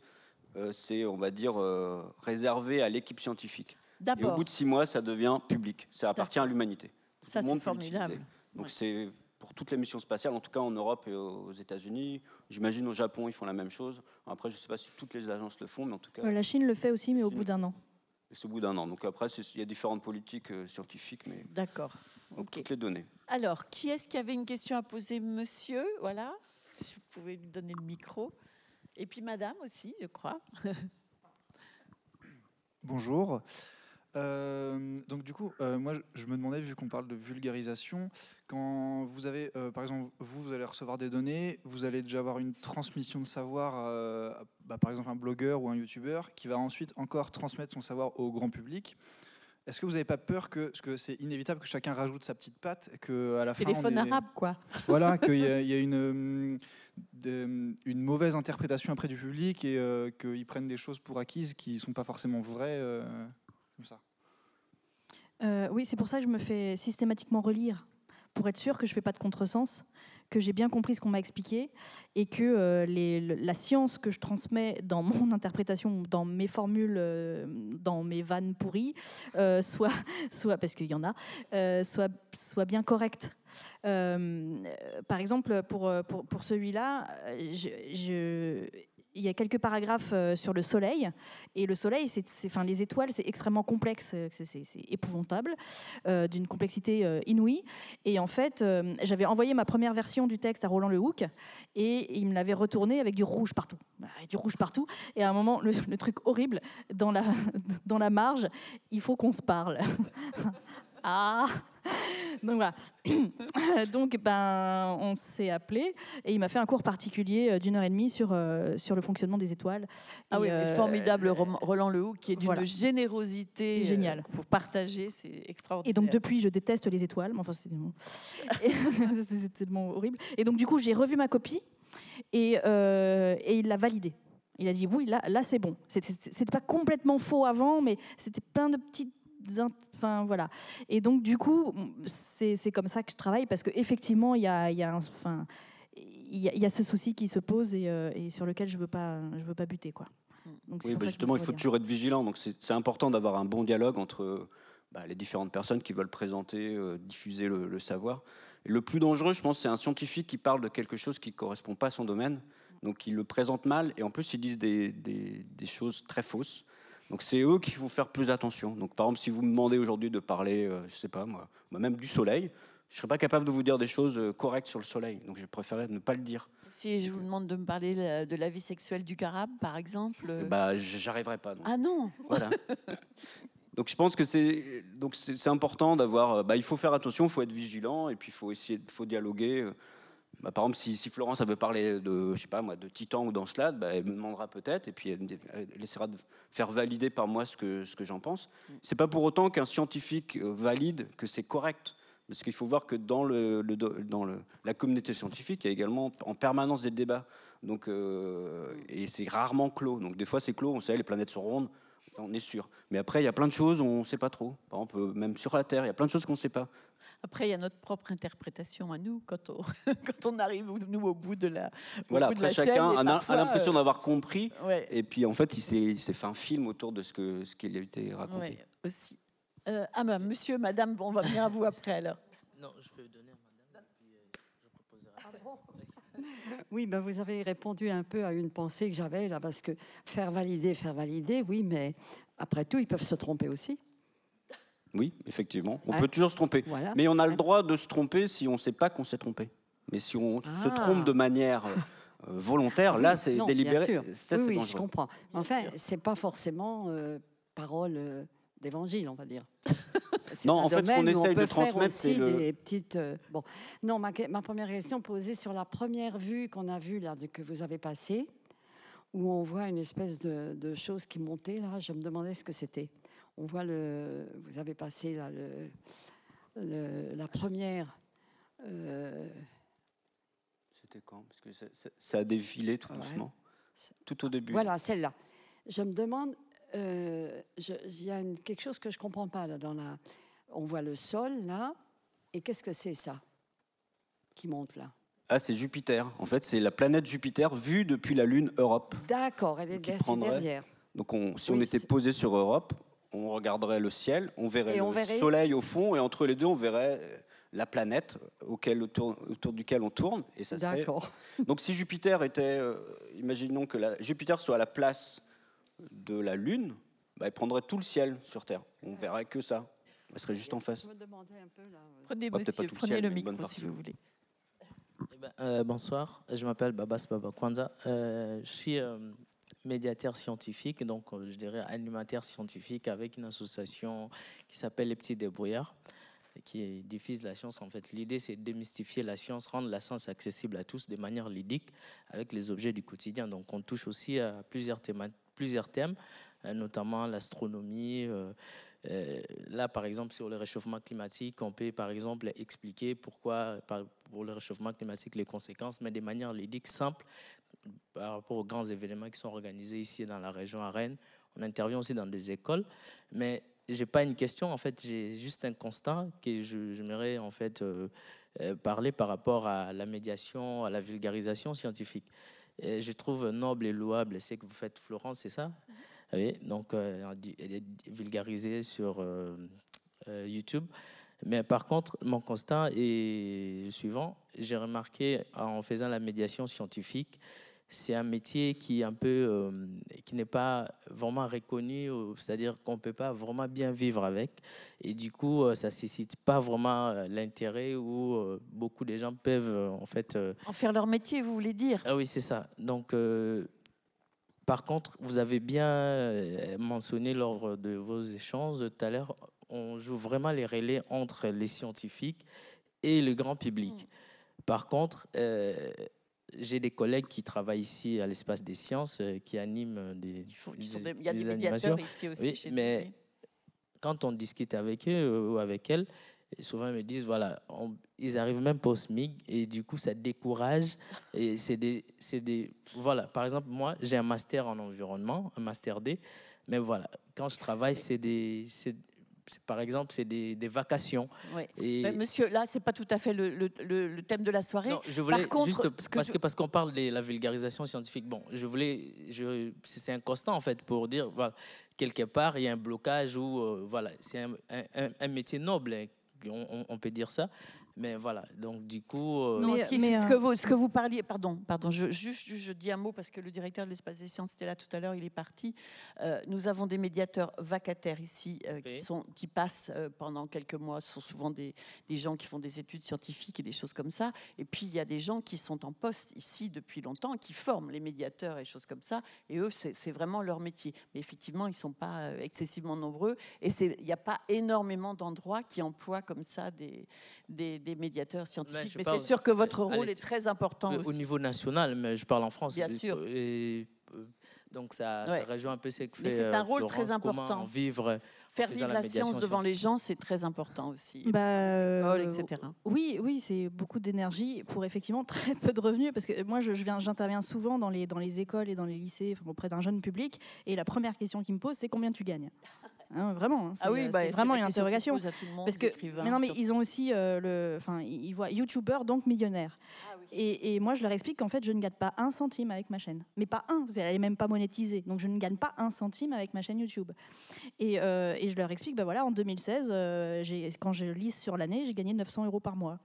euh, c'est on va dire, euh, réservé à l'équipe scientifique. Et au bout de six mois, ça devient public. Ça appartient à l'humanité. ça c'est formidable. Donc Ouais. c'est pour toutes les missions spatiales, en tout cas en Europe et aux États-Unis. J'imagine au Japon, ils font la même chose. Après, je ne sais pas si toutes les agences le font, mais en tout cas, La Chine le fait aussi, mais au bout d'un an. c'est au bout d'un an. Donc après, il y a différentes politiques euh, scientifiques, mais D'accord. donc, Ok. toutes les données. Alors, qui est-ce qui avait une question à poser, monsieur Voilà, si vous pouvez lui donner le micro. Et puis madame aussi, je crois. Bonjour. Euh, donc du coup, euh, moi, je me demandais, vu qu'on parle de vulgarisation, quand vous avez, euh, par exemple, vous, vous allez recevoir des données, vous allez déjà avoir une transmission de savoir, bah, par exemple un blogueur ou un youtubeur, qui va ensuite encore transmettre son savoir au grand public. Est-ce que vous n'avez pas peur que, parce que c'est inévitable que chacun rajoute sa petite patte, que à la fin, Téléphone on ait- arabe, quoi. voilà, qu'il y, a- il y a une, une mauvaise interprétation après du public et qu'ils prennent des choses pour acquises qui ne sont pas forcément vraies. Euh, oui, c'est pour ça que je me fais systématiquement relire, pour être sûr que je ne fais pas de contresens, que j'ai bien compris ce qu'on m'a expliqué, et que euh, la science que je transmets dans mon interprétation, dans mes formules, euh, dans mes vannes pourries, soit, soit, parce qu'il y en a, soit, soit bien correcte. Par exemple, pour, pour, celui-là, je- il y a quelques paragraphes euh, sur le soleil. Et le soleil, enfin, les étoiles, c'est extrêmement complexe, euh, c'est, épouvantable, euh, d'une complexité inouïe. Et en fait, j'avais envoyé ma première version du texte à Roland Lehoucq et il me l'avait retourné avec du rouge partout. Bah, du rouge partout. Et à un moment, le, le truc horrible, dans la, dans la marge, il faut qu'on se parle. ah donc voilà. Donc ben, on s'est appelé et il m'a fait un cours particulier euh, d'une heure et demie sur, euh, sur le fonctionnement des étoiles. Ah Et, oui, euh, formidable Roland Lehoucq, qui est d'une voilà. générosité euh, Génial. pour partager, c'est extraordinaire. Et donc depuis, je déteste les étoiles. Mais enfin, c'est tellement, horrible. Et donc du coup, j'ai revu ma copie et, euh, et il l'a validée. Il a dit oui, là, là c'est bon. C'était pas complètement faux avant, mais c'était plein de petites. Enfin voilà. Et donc du coup, c'est comme ça que je travaille parce qu'effectivement, il y a, il y a un- enfin, il y, a- il y a ce souci qui se pose et, euh, et sur lequel je veux pas, je veux pas buter quoi. Donc c'est Oui, bah justement, me il faut toujours être vigilant. Donc, c'est c'est important d'avoir un bon dialogue entre bah, les différentes personnes qui veulent présenter, euh, diffuser le, le savoir. Et le plus dangereux, je pense, c'est un scientifique qui parle de quelque chose qui ne correspond pas à son domaine. Donc, il le présente mal et en plus, ils disent des, des- des choses très fausses. Donc, c'est eux qu'il faut faire plus attention. Donc, par exemple, si vous me demandez aujourd'hui de parler, euh, je sais pas moi, même du soleil, je ne serais pas capable de vous dire des choses euh, correctes sur le soleil. Donc, je préférerais ne pas le dire. Si je vous demande de me parler euh, de la vie sexuelle du carabe, par exemple. euh, Bah, j'arriverai pas. donc. Ah non Voilà. donc je pense que c'est donc c'est important d'avoir. euh, Bah, il faut faire attention, il faut être vigilant et puis il faut essayer, de- faut dialoguer. Bah, par exemple, si, si Florence elle veut parler de, je sais pas moi, de Titan ou d'Encelade, bah, elle me demandera peut-être et puis elle, essaiera de faire valider par moi ce que ce que j'en pense. C'est pas pour autant qu'un scientifique euh, valide que c'est correct. Parce qu'il faut voir que dans, le, le do- dans le- la communauté scientifique, il y a également en permanence des débats. Donc, euh, et c'est rarement clos. Donc des fois c'est clos, on sait les planètes sont rondes, on est sûr. Mais après, il y a plein de choses, on ne sait pas trop. Par exemple, euh, même sur la Terre, il y a plein de choses qu'on ne sait pas. Après, il y a notre propre interprétation à nous quand on, quand on arrive, nous, au bout de la. au Voilà, bout de après, la chaîne, chacun a, l'impression euh, d'avoir compris. Ouais, Et puis, en fait, il s'est fait un film autour de ce qu'il ce qu'il a été raconté. ouais, aussi. Euh, ah ben, monsieur, madame, on va venir à vous après alors. Non, je peux donner à madame, puis euh, je proposerai. Oui, ben vous avez répondu un peu à une pensée que j'avais là, parce que faire valider, faire valider, oui, mais après tout, ils peuvent se tromper aussi. Oui, effectivement. On peut toujours se tromper. Voilà. Mais on a le droit de se tromper si on ne sait pas qu'on s'est trompé. Mais si on se Ah. trompe de manière euh, volontaire, là, c'est délibéré. sûr. Ça, oui, c'est oui, je comprends. Enfin, c'est pas forcément euh, parole euh, d'évangile, on va dire. Non, en fait, ce qu'on essaye de transmettre, c'est le- des petites. bon, non, ma, première question posée sur la première vue qu'on a vue là, de- que vous avez passée, où on voit une espèce de, de chose qui montait là. Je me demandais ce que c'était. On voit le. Vous avez passé là le, le- la première. euh, C'était quand? Parce que ça, ça- ça a défilé tout Ouais. doucement. Tout au début. Voilà, celle-là. Je me demande, euh, il y a une- quelque chose que je comprends pas là dans la. On voit le sol là, et qu'est-ce que c'est ça qui monte là? Ah, c'est Jupiter. En fait, c'est la planète Jupiter vue depuis la Lune Europe. D'accord, elle est derrière. Donc, on- si Oui, on était posé sur Europe, on regarderait le ciel, on verrait Et le on verrait- Soleil au fond, et entre les deux, on verrait euh, la planète auquel, autour, autour duquel on tourne. Et ça serait D'accord. Donc si Jupiter était, euh, imaginons que la- Jupiter soit à la place de la Lune, bah, il prendrait tout le ciel sur Terre. On verrait que ça. Elle serait juste en face. Un peu là. Prenez, monsieur, le prenez ciel, micro si vous voulez. Eh ben, euh, bonsoir, je m'appelle Babas Baba Kwanza. Euh, je suis euh, médiateur scientifique, donc je dirais animateur scientifique avec une association qui s'appelle Les Petits Débrouillards qui diffuse la science. En fait, l'idée, c'est de démystifier la science, rendre la science accessible à tous de manière ludique avec les objets du quotidien. Donc, on touche aussi à plusieurs thèmes, plusieurs thèmes notamment l'astronomie. là, par exemple, sur le réchauffement climatique, on peut, par exemple, expliquer pourquoi, pour le réchauffement climatique, les conséquences, mais de manière ludique, simple, par rapport aux grands événements qui sont organisés ici dans la région à Rennes. On intervient aussi dans des écoles, mais j'ai pas une question, en fait, j'ai juste un constat que j'aimerais en fait euh, euh, parler par rapport à la médiation, à la vulgarisation scientifique. Et je trouve noble et louable ce que vous faites, Florence, c'est ça? Mm-hmm. oui, Donc, euh, vulgarisé sur YouTube. Mais par contre, mon constat est le suivant. J'ai remarqué en faisant la médiation scientifique c'est un métier qui est un peu, euh, qui n'est pas vraiment reconnu, c'est-à-dire qu'on peut pas vraiment bien vivre avec, et du coup, euh, ça suscite pas vraiment euh, l'intérêt où beaucoup de gens peuvent en fait en faire leur métier, vous voulez dire? Ah oui, c'est ça. Donc par contre, vous avez bien mentionné lors de vos échanges tout à l'heure, on joue vraiment les relais entre les scientifiques et le grand public. Mm. Par contre, j'ai des collègues qui travaillent ici à l'espace des sciences, euh, qui animent des, Il y a des, médiateurs ici aussi. Oui, mais quand on discute avec eux euh, ou avec elles, souvent ils me disent voilà, ils arrivent même pas au SMIG et du coup ça décourage. Et c'est des, des, voilà. Par exemple, moi j'ai un master en environnement, un master D, mais voilà, quand je travaille, c'est des, par exemple, c'est des, vacations. Et... monsieur, là, c'est pas tout à fait le, thème de la soirée. je voulais Par contre, juste parce que parce qu'on parle de la vulgarisation scientifique. Bon, je voulais, je, c'est un constat en fait pour dire voilà, quelque part il y a un blocage où euh, voilà, c'est un, un, métier noble, hein, on, on, peut dire ça, mais voilà, donc du coup. Euh, non, ce, que euh, vous, ce que vous parliez, pardon, pardon, je, juste, je, dis un mot parce que le directeur de l'espace des sciences était là tout à l'heure, il est parti. Euh, nous avons des médiateurs vacataires ici qui, sont, qui passent pendant quelques mois. Ce sont souvent des, des, gens qui font des études scientifiques et des choses comme ça. Et puis il y a des gens qui sont en poste ici depuis longtemps, qui forment les médiateurs et choses comme ça. Et eux, c'est vraiment leur métier. Mais effectivement, ils ne sont pas excessivement nombreux et il n'y a pas énormément d'endroits qui emploient comme ça des, des des médiateurs scientifiques. Mais, c'est sûr que votre euh, rôle est très important Au niveau national, mais je parle en France. Bien sûr. Et, euh, donc ça, ça, rejoint un peu ce que fait. Mais c'est un euh, rôle très important. Vivre faire vivre la, science devant les gens, c'est très important aussi. Bah, etc. Oui, oui, c'est beaucoup d'énergie pour effectivement très peu de revenus. Parce que moi, je, viens, j'interviens souvent dans les, dans les écoles et dans les lycées auprès d'un jeune public. Et la première question qu'ils me posent, c'est combien tu gagnes? Hein, vraiment, hein, ah oui, bah, vraiment une interrogation. Parce que, mais non, mais ils ont aussi euh, le, enfin, ils voient YouTuber donc millionnaire. Ah et, et, moi, je leur explique qu'en fait, je ne gagne pas un centime avec ma chaîne, mais pas un. Elle n'est même pas monétisée, donc je ne gagne pas un centime avec ma chaîne YouTube. Et, euh, et je leur explique, ben voilà, en 2016, euh, quand je lis sur l'année, j'ai gagné 900 euros par mois.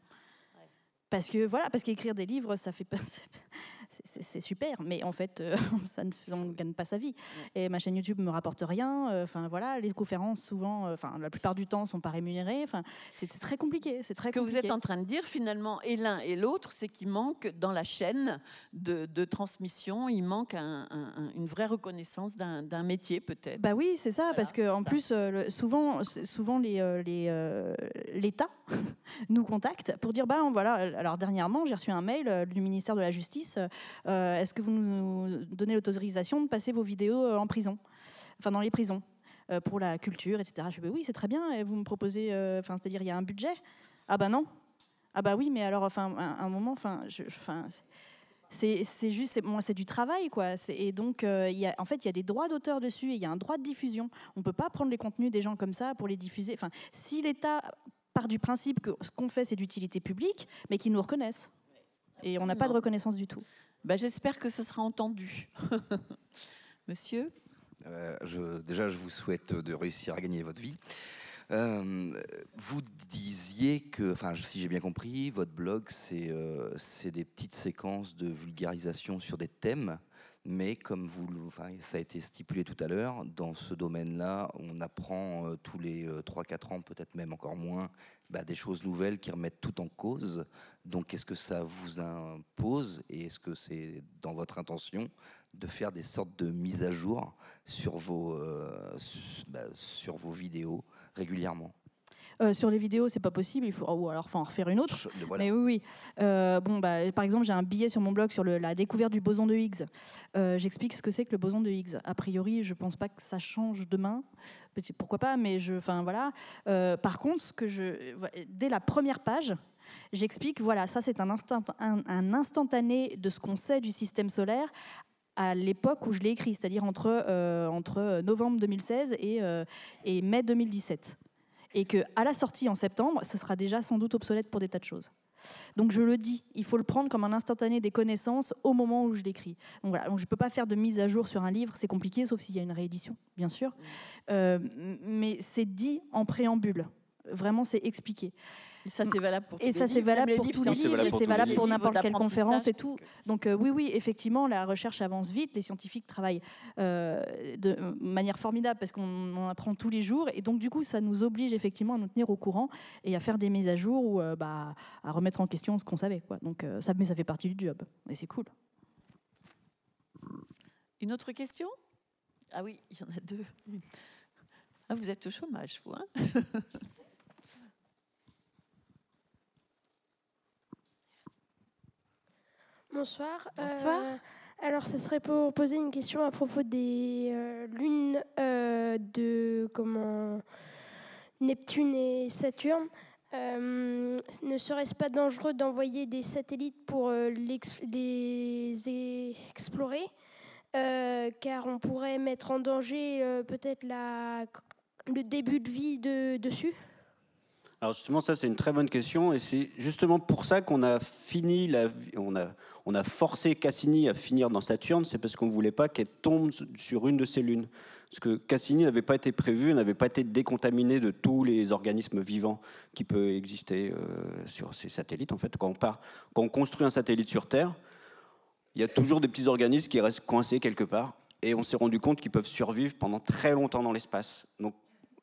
Parce que voilà, parce qu'écrire des livres, ça fait c'est super, mais en fait, euh, ça ne on gagne pas sa vie. Et ma chaîne YouTube me rapporte rien. Euh, enfin voilà, les conférences souvent, euh, enfin la plupart du temps, sont pas rémunérées. Enfin, c'est très compliqué. C'est très. Ce que vous êtes en train de dire finalement, et l'un et l'autre, c'est qu'il manque dans la chaîne de, transmission, il manque une vraie reconnaissance d'un métier peut-être. Bah oui, c'est ça, parce que en plus, souvent, souvent les l'État nous contacte pour dire bah voilà. Alors dernièrement, j'ai reçu un mail du ministère de la Justice euh, est-ce que vous nous donnez l'autorisation de passer vos vidéos euh, en prison, enfin dans les prisons, euh, pour la culture, etc. Je dis, oui, c'est très bien. Et vous me proposez, enfin, c'est-à-dire, il y a un budget? Ah ben non. Ah bah oui, mais alors, enfin, un, un moment, enfin, enfin c'est juste, c'est du travail, quoi. Et donc, y a, en fait, il y a des droits d'auteur dessus, il y a un droit de diffusion. On ne peut pas prendre les contenus des gens comme ça pour les diffuser. Enfin, si l'État part du principe que ce qu'on fait, c'est d'utilité publique, mais qu'ils nous reconnaissent. Et on n'a pas de reconnaissance du tout. Bah, j'espère que ce sera entendu. Monsieur euh, Déjà, je vous souhaite de réussir à gagner votre vie. Euh, vous disiez que, si j'ai bien compris, votre blog, c'est euh, des petites séquences de vulgarisation sur des thèmes. Mais comme ça a été stipulé tout à l'heure, dans ce domaine-là, on apprend euh, tous les 3-4 ans, peut-être même encore moins, bah, des choses nouvelles qui remettent tout en cause. Donc, est-ce que ça vous impose et est-ce que c'est dans votre intention de faire des sortes de mises à jour sur vos, bah, sur vos vidéos régulièrement? Euh, sur les vidéos, c'est pas possible. Il faut, ou alors, faut en refaire une autre. Mais oui, oui. Euh, bon, bah, par exemple, j'ai un billet sur mon blog sur le, la découverte du boson de Higgs. Euh, j'explique ce que c'est que le boson de Higgs. A priori, je pense pas que ça change demain. Pourquoi pas Mais je, enfin voilà. par contre, ce que je, dès la première page, j'explique. Voilà, ça c'est un, instant, un, instantané de ce qu'on sait du système solaire à l'époque où je l'ai écrit, c'est-à-dire entre, entre novembre 2016 et, et mai 2017 et qu'à la sortie en septembre, ce sera déjà sans doute obsolète pour des tas de choses. Donc je le dis, il faut le prendre comme un instantané des connaissances au moment où je l'écris. Donc voilà, je ne peux pas faire de mise à jour sur un livre, c'est compliqué, sauf s'il y a une réédition, bien sûr. Euh, mais c'est dit en préambule. Vraiment, c'est expliqué. Et ça, c'est valable pour tous et ça, c'est valable pour tous les livres, et c'est valable pour n'importe quelle conférence et tout. Donc euh, oui, oui, effectivement, la recherche avance vite, les scientifiques travaillent euh, de manière formidable parce qu'on en apprend tous les jours, et donc du coup, ça nous oblige effectivement à nous tenir au courant et à faire des mises à jour ou euh, bah, à remettre en question ce qu'on savait. Quoi. Donc ça, mais ça fait partie du job, et c'est cool. Une autre question? Ah oui, il y en a deux. Ah, vous êtes au chômage, vous. Hein? Bonsoir. Bonsoir. Euh, alors, ce serait pour poser une question à propos des euh, lunes euh, de comment Neptune et Saturne. ne serait-ce pas dangereux d'envoyer des satellites pour les explorer car on pourrait mettre en danger peut-être le début de vie de, dessus? Alors justement, ça c'est une très bonne question et c'est justement pour ça qu'on a fini, la, on, a, on a forcé Cassini à finir dans Saturne, c'est parce qu'on ne voulait pas qu'elle tombe sur une de ces lunes. Parce que Cassini n'avait pas été prévu, n'avait pas été décontaminé de tous les organismes vivants qui peuvent exister euh, sur ces satellites. En fait, quand on, quand on construit un satellite sur Terre, il y a toujours des petits organismes qui restent coincés quelque part. Et on s'est rendu compte qu'ils peuvent survivre pendant très longtemps dans l'espace. Donc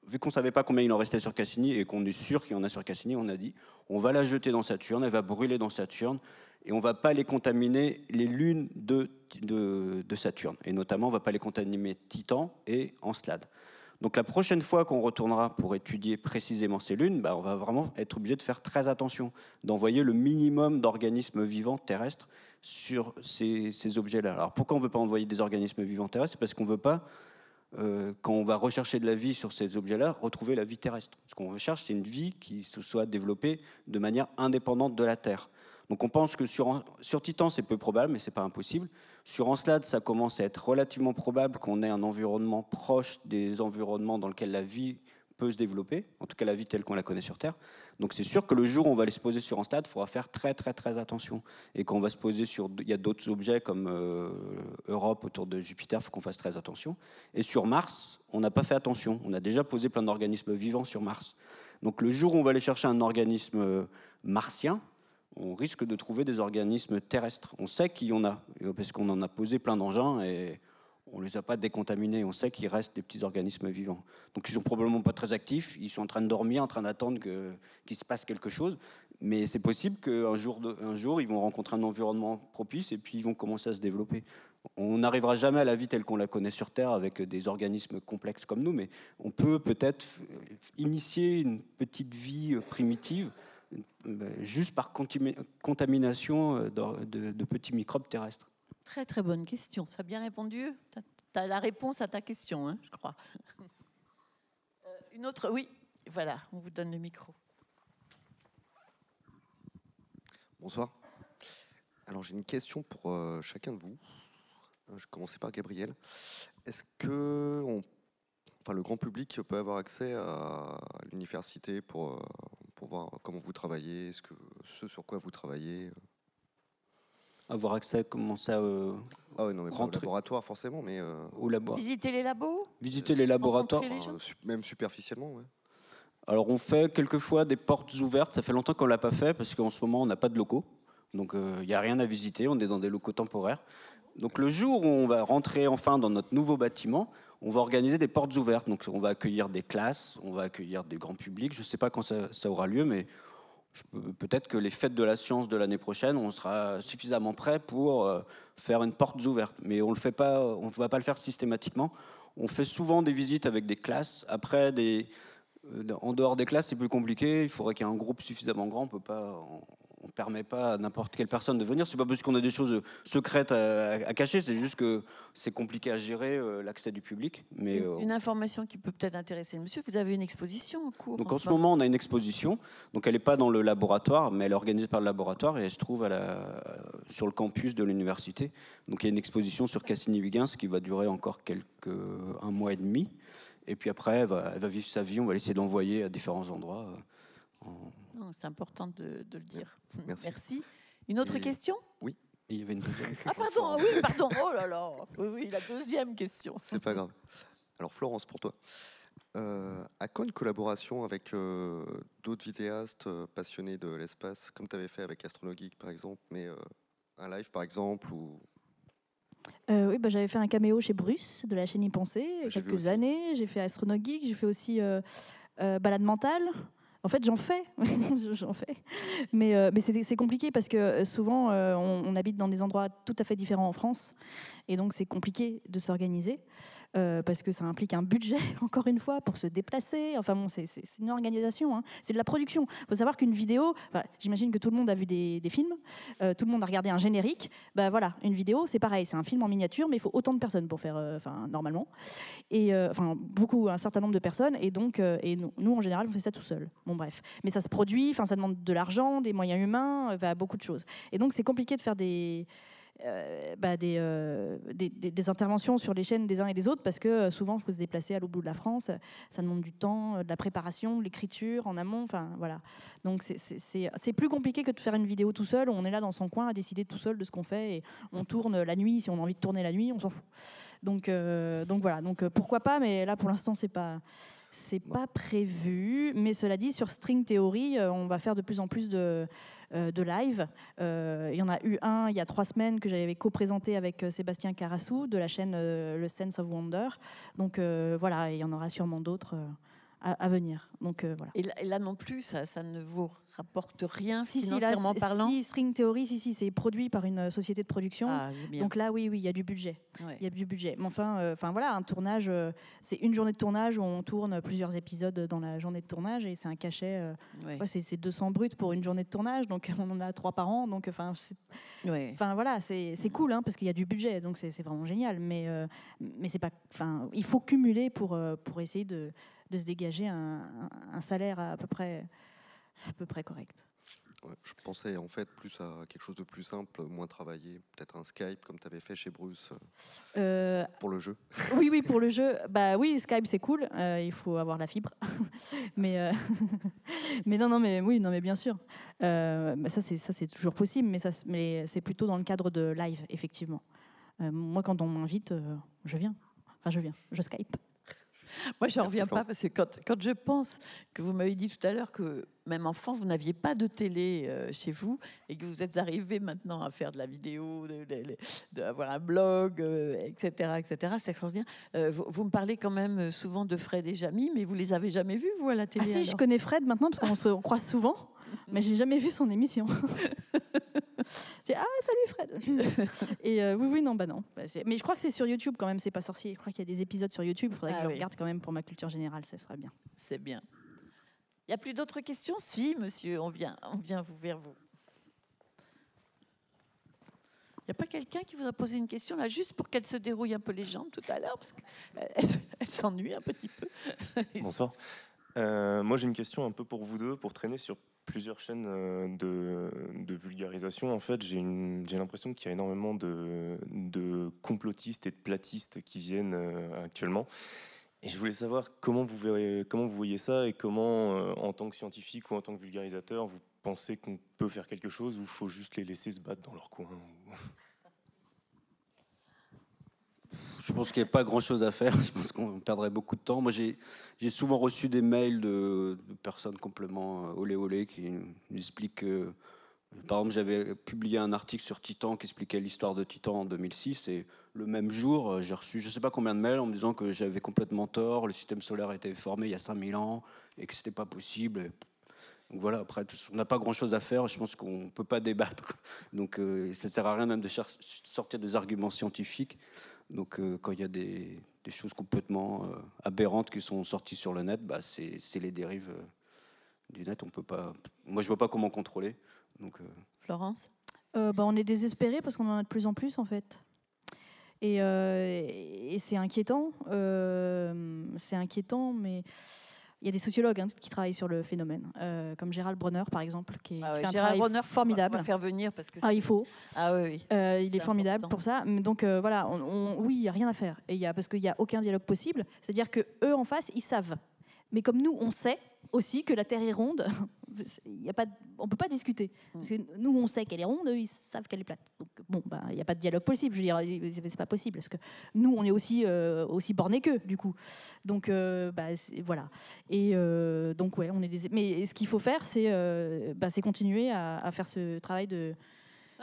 vu qu'on ne savait pas combien il en restait sur Cassini et qu'on est sûr qu'il y en a sur Cassini, on a dit on va la jeter dans Saturne, elle va brûler dans Saturne et on ne va pas les contaminer les lunes de, de, Saturne. Et notamment, on ne va pas les contaminer Titan et Encelade. Donc la prochaine fois qu'on retournera pour étudier précisément ces lunes, bah, on va vraiment être obligé de faire très attention, d'envoyer le minimum d'organismes vivants terrestres sur ces, ces objets-là. Alors pourquoi on ne veut pas envoyer des organismes vivants terrestres? C'est parce qu'on ne veut pas euh, quand on va rechercher de la vie sur ces objets-là, retrouver la vie terrestre. Ce qu'on recherche, c'est une vie qui se soit développée de manière indépendante de la Terre. Donc on pense que sur, sur Titan, c'est peu probable, mais ce n'est pas impossible. Sur Encelade, ça commence à être relativement probable qu'on ait un environnement proche des environnements dans lesquels la vie peut se développer, en tout cas la vie telle qu'on la connaît sur Terre. Donc c'est sûr que le jour où on va aller se poser sur un stade, il faudra faire très très très attention. Et quand on va se poser sur, il y a d'autres objets comme euh, Europe autour de Jupiter, il faut qu'on fasse très attention. Et sur Mars, on n'a pas fait attention. On a déjà posé plein d'organismes vivants sur Mars. Donc le jour où on va aller chercher un organisme euh, martien, on risque de trouver des organismes terrestres. On sait qu'il y en a, parce qu'on en a posé plein d'engins et on ne les a pas décontaminés. On sait qu'il reste des petits organismes vivants. Donc ils sont probablement pas très actifs. Ils sont en train de dormir, en train d'attendre qu'il se passe quelque chose. Mais c'est possible qu'un jour, un jour, ils vont rencontrer un environnement propice et puis ils vont commencer à se développer. On n'arrivera jamais à la vie telle qu'on la connaît sur Terre avec des organismes complexes comme nous, mais on peut peut-être initier une petite vie primitive euh, juste par contamination euh, de petits microbes terrestres. Très très bonne question. Ça a bien répondu Tu as, la réponse à ta question, hein, je crois. Euh, une autre, oui, voilà, on vous donne le micro. Bonsoir. Alors j'ai une question pour euh, chacun de vous. Euh, je commençais par Gabriel. Est-ce que le grand public peut avoir accès à l'université pour, pour voir comment vous travaillez, ce, que, ce sur quoi vous travaillez avoir accès, comment ça euh, Ah oui, non, mais pas au laboratoire forcément, mais. Euh, au labo. Visiter les labos Visiter les laboratoires. Euh, même superficiellement, oui. Alors on fait quelquefois des portes ouvertes, ça fait longtemps qu'on ne l'a pas fait parce qu'en ce moment on n'a pas de locaux, donc il n'y a rien à visiter, on est dans des locaux temporaires. Donc le jour où on va rentrer enfin dans notre nouveau bâtiment, on va organiser des portes ouvertes. Donc on va accueillir des classes, on va accueillir des grands publics. Je ne sais pas quand ça, ça aura lieu, mais peut-être que les fêtes de la science de l'année prochaine, on sera suffisamment prêt pour euh, faire une porte ouverte. Mais on ne va pas le faire systématiquement. On fait souvent des visites avec des classes. Après, euh, en dehors des classes, c'est plus compliqué. Il faudrait qu'il y ait un groupe suffisamment grand. On peut pas, on ne permet pas à n'importe quelle personne de venir. C'est pas parce qu'on a des choses secrètes à, à cacher. C'est juste que c'est compliqué à gérer euh, l'accès du public. Mais euh, Une information qui peut peut-être intéresser le monsieur, vous avez une exposition en cours donc en ce moment, on a une exposition. Donc elle n'est pas dans le laboratoire, mais elle est organisée par le laboratoire et elle se trouve à la, sur le campus de l'université. Donc il y a une exposition sur Cassini-Huygens qui va durer encore quelques un mois et demi. Et puis après, elle va, elle va vivre sa vie. On va essayer d'envoyer à différents endroits. euh, en- Non, C'est important de, de le dire. Merci. Une autre Et- question? Oui, Et il y avait une deuxième Ah pardon, oui, pardon. Oh là là. Oui, oui, la deuxième question. c'est pas grave. Alors Florence, pour toi. Euh, à quand une collaboration avec euh, d'autres vidéastes euh, passionnés de l'espace, comme tu avais fait avec Astronogeek par exemple, mais euh, un live par exemple ou Euh, oui, bah, j'avais fait un caméo chez Bruce de la chaîne Y Penser il y a J'ai vu quelques années. J'ai fait Astronogeek, j'ai fait aussi euh, euh, Balade mentale. En fait, j'en fais, j'en fais. Mais, euh, c'est compliqué parce que euh, souvent, euh, on habite dans des endroits tout à fait différents en France. Et donc, c'est compliqué de s'organiser euh, parce que ça implique un budget, encore une fois, pour se déplacer. Enfin bon, c'est une organisation. hein. C'est de la production. Il faut savoir qu'une vidéo, j'imagine que tout le monde a vu des, films, euh, tout le monde a regardé un générique. Bah voilà, une vidéo, c'est pareil, c'est un film en miniature, mais il faut autant de personnes pour faire, euh, enfin, normalement. Et enfin, beaucoup, un certain nombre de personnes. Et donc, et nous, en général, on fait ça tout seul. Bon, bref. Mais ça se produit, enfin, ça demande de l'argent, des moyens humains, beaucoup de choses. Et donc, c'est compliqué de faire des. Euh, bah, des, euh, des, des- interventions sur les chaînes des uns et des autres parce que euh, souvent il faut se déplacer à l'autre bout de la France, ça demande du temps, de la préparation, de l'écriture en amont, enfin voilà. Donc c'est- plus compliqué que de faire une vidéo tout seul, on est là dans son coin à décider tout seul de ce qu'on fait et on tourne la nuit, si on a envie de tourner la nuit, on s'en fout. Donc, donc voilà, donc pourquoi pas, mais là pour l'instant c'est pas c'est pas prévu. Mais cela dit, sur String Theory, euh, on va faire de plus en plus de euh, de live. Euh, il y en a eu un il y a trois semaines que j'avais co-présenté avec Sébastien Carassou de la chaîne Le Sense of Wonder. Donc voilà, il y en aura sûrement d'autres à, à venir. Donc euh, voilà. Et là, et là non plus, ça, ça ne vous rapporte rien Si, si, là, financièrement parlant si, String Theory, si, si, c'est produit par une euh, société de production. Ah. Donc là, oui, oui, il y a du budget. Ouais. Il y a du budget. Mais enfin, euh, enfin voilà, un tournage, euh, c'est une journée de tournage où on tourne plusieurs épisodes dans la journée de tournage et c'est un cachet. Ouais. ouais, c'est c'est 200 bruts pour une journée de tournage, donc on en a trois par an. Donc enfin, enfin voilà, c'est cool hein, parce qu'il y a du budget, donc c'est vraiment génial. Mais mais c'est pas, enfin, il faut cumuler pour pour essayer de, de se dégager un, salaire à, peu près à peu près correct. Ouais, je pensais en fait plus à quelque chose de plus simple, moins travaillé, peut-être un Skype comme tu avais fait chez Bruce euh, Euh, pour le jeu. Oui, oui, pour le jeu, bah oui, Skype c'est cool. euh, il faut avoir la fibre, mais euh, mais non, non, mais oui, non, mais bien sûr. Bah, ça c'est ça c'est toujours possible, mais ça c'est- mais c'est plutôt dans le cadre de live, effectivement. Moi, quand on m'invite, je viens. Enfin, je viens, je Skype. Moi, je reviens pas parce que quand, quand je pense que vous m'avez dit tout à l'heure que même enfant, vous n'aviez pas de télé euh, chez vous et que vous êtes arrivé maintenant à faire de la vidéo, d'avoir un blog, euh, etc., etc. C'est extraordinaire. Euh, vous, vous me parlez quand même souvent de Fred et Jamy, mais vous les avez jamais vus, vous, à la Ah télé si, je connais Fred maintenant parce qu'on se croise souvent, mais j'ai jamais vu son émission. C'est, ah salut Fred. Et euh, oui oui non bah non. Bah, mais je crois que c'est sur YouTube quand même. C'est pas sorcier. Je crois qu'il y a des épisodes sur YouTube. Il faudrait Ah que je oui. regarde quand même pour ma culture générale. Ça sera bien. C'est bien. Il n'y a plus d'autres questions? Si, monsieur, on vient, on vient vous vers vous. Il n'y a pas quelqu'un qui voudrait poser une question là, juste pour qu'elle se dérouille un peu les jambes tout à l'heure, parce qu'elle elle s'ennuie un petit peu. Bonsoir. Euh, moi, j'ai une question un peu pour vous deux, pour traîner sur plusieurs chaînes euh, de, vulgarisation. En fait, j'ai l'impression qu'il y a énormément de, complotistes et de platistes qui viennent euh, actuellement. Et je voulais savoir comment vous, voyez ça et comment, euh, en tant que scientifique ou en tant que vulgarisateur, vous pensez qu'on peut faire quelque chose ou faut juste les laisser se battre dans leur coin Je pense qu'il n'y a pas grand-chose à faire. Je pense qu'on perdrait beaucoup de temps. Moi, j'ai souvent reçu des mails de, personnes complètement euh, olé olé qui nous expliquent que Par exemple, j'avais publié un article sur Titan qui expliquait l'histoire de Titan en 2006 et le même jour, euh, j'ai reçu je ne sais pas combien de mails en me disant que j'avais complètement tort, le système solaire était formé il y a 5000 ans et que c'était pas possible. Donc voilà, après, on n'a pas grand-chose à faire, je pense qu'on ne peut pas débattre. Donc euh, ça ne sert à rien même de sortir des arguments scientifiques. Donc euh, quand il y a des, choses complètement aberrantes qui sont sorties sur le net, bah, c'est les dérives du net. On peut pas, moi, je ne vois pas comment contrôler. Florence? Bah, On est désespéré parce qu'on en a de plus en plus en fait. Euh, et, c'est inquiétant. Euh, c'est inquiétant, mais il y a des sociologues hein, qui travaillent sur le phénomène, euh, comme Gérald Bronner par exemple, qui ah fait un Gérald formidable. On va faire venir parce que ah, il faut. Ah oui. il est, formidable pour ça. Donc voilà, on, oui, il y a rien à faire. Et y a, parce qu'il n'y a aucun dialogue possible. C'est-à-dire que eux en face, ils savent. Mais comme nous, on sait aussi que la Terre est ronde, y a pas, on ne peut pas discuter. Parce que nous, on sait qu'elle est ronde, eux, ils savent qu'elle est plate. Donc, bon, bah, il n'y a pas de dialogue possible. Je veux dire, c'est pas possible. Parce que nous, on est aussi, euh, aussi bornés qu'eux, du coup. Donc, euh, bah, voilà. Et euh, donc, ouais, on est des... Mais ce qu'il faut faire, c'est bah, continuer à, faire ce travail de.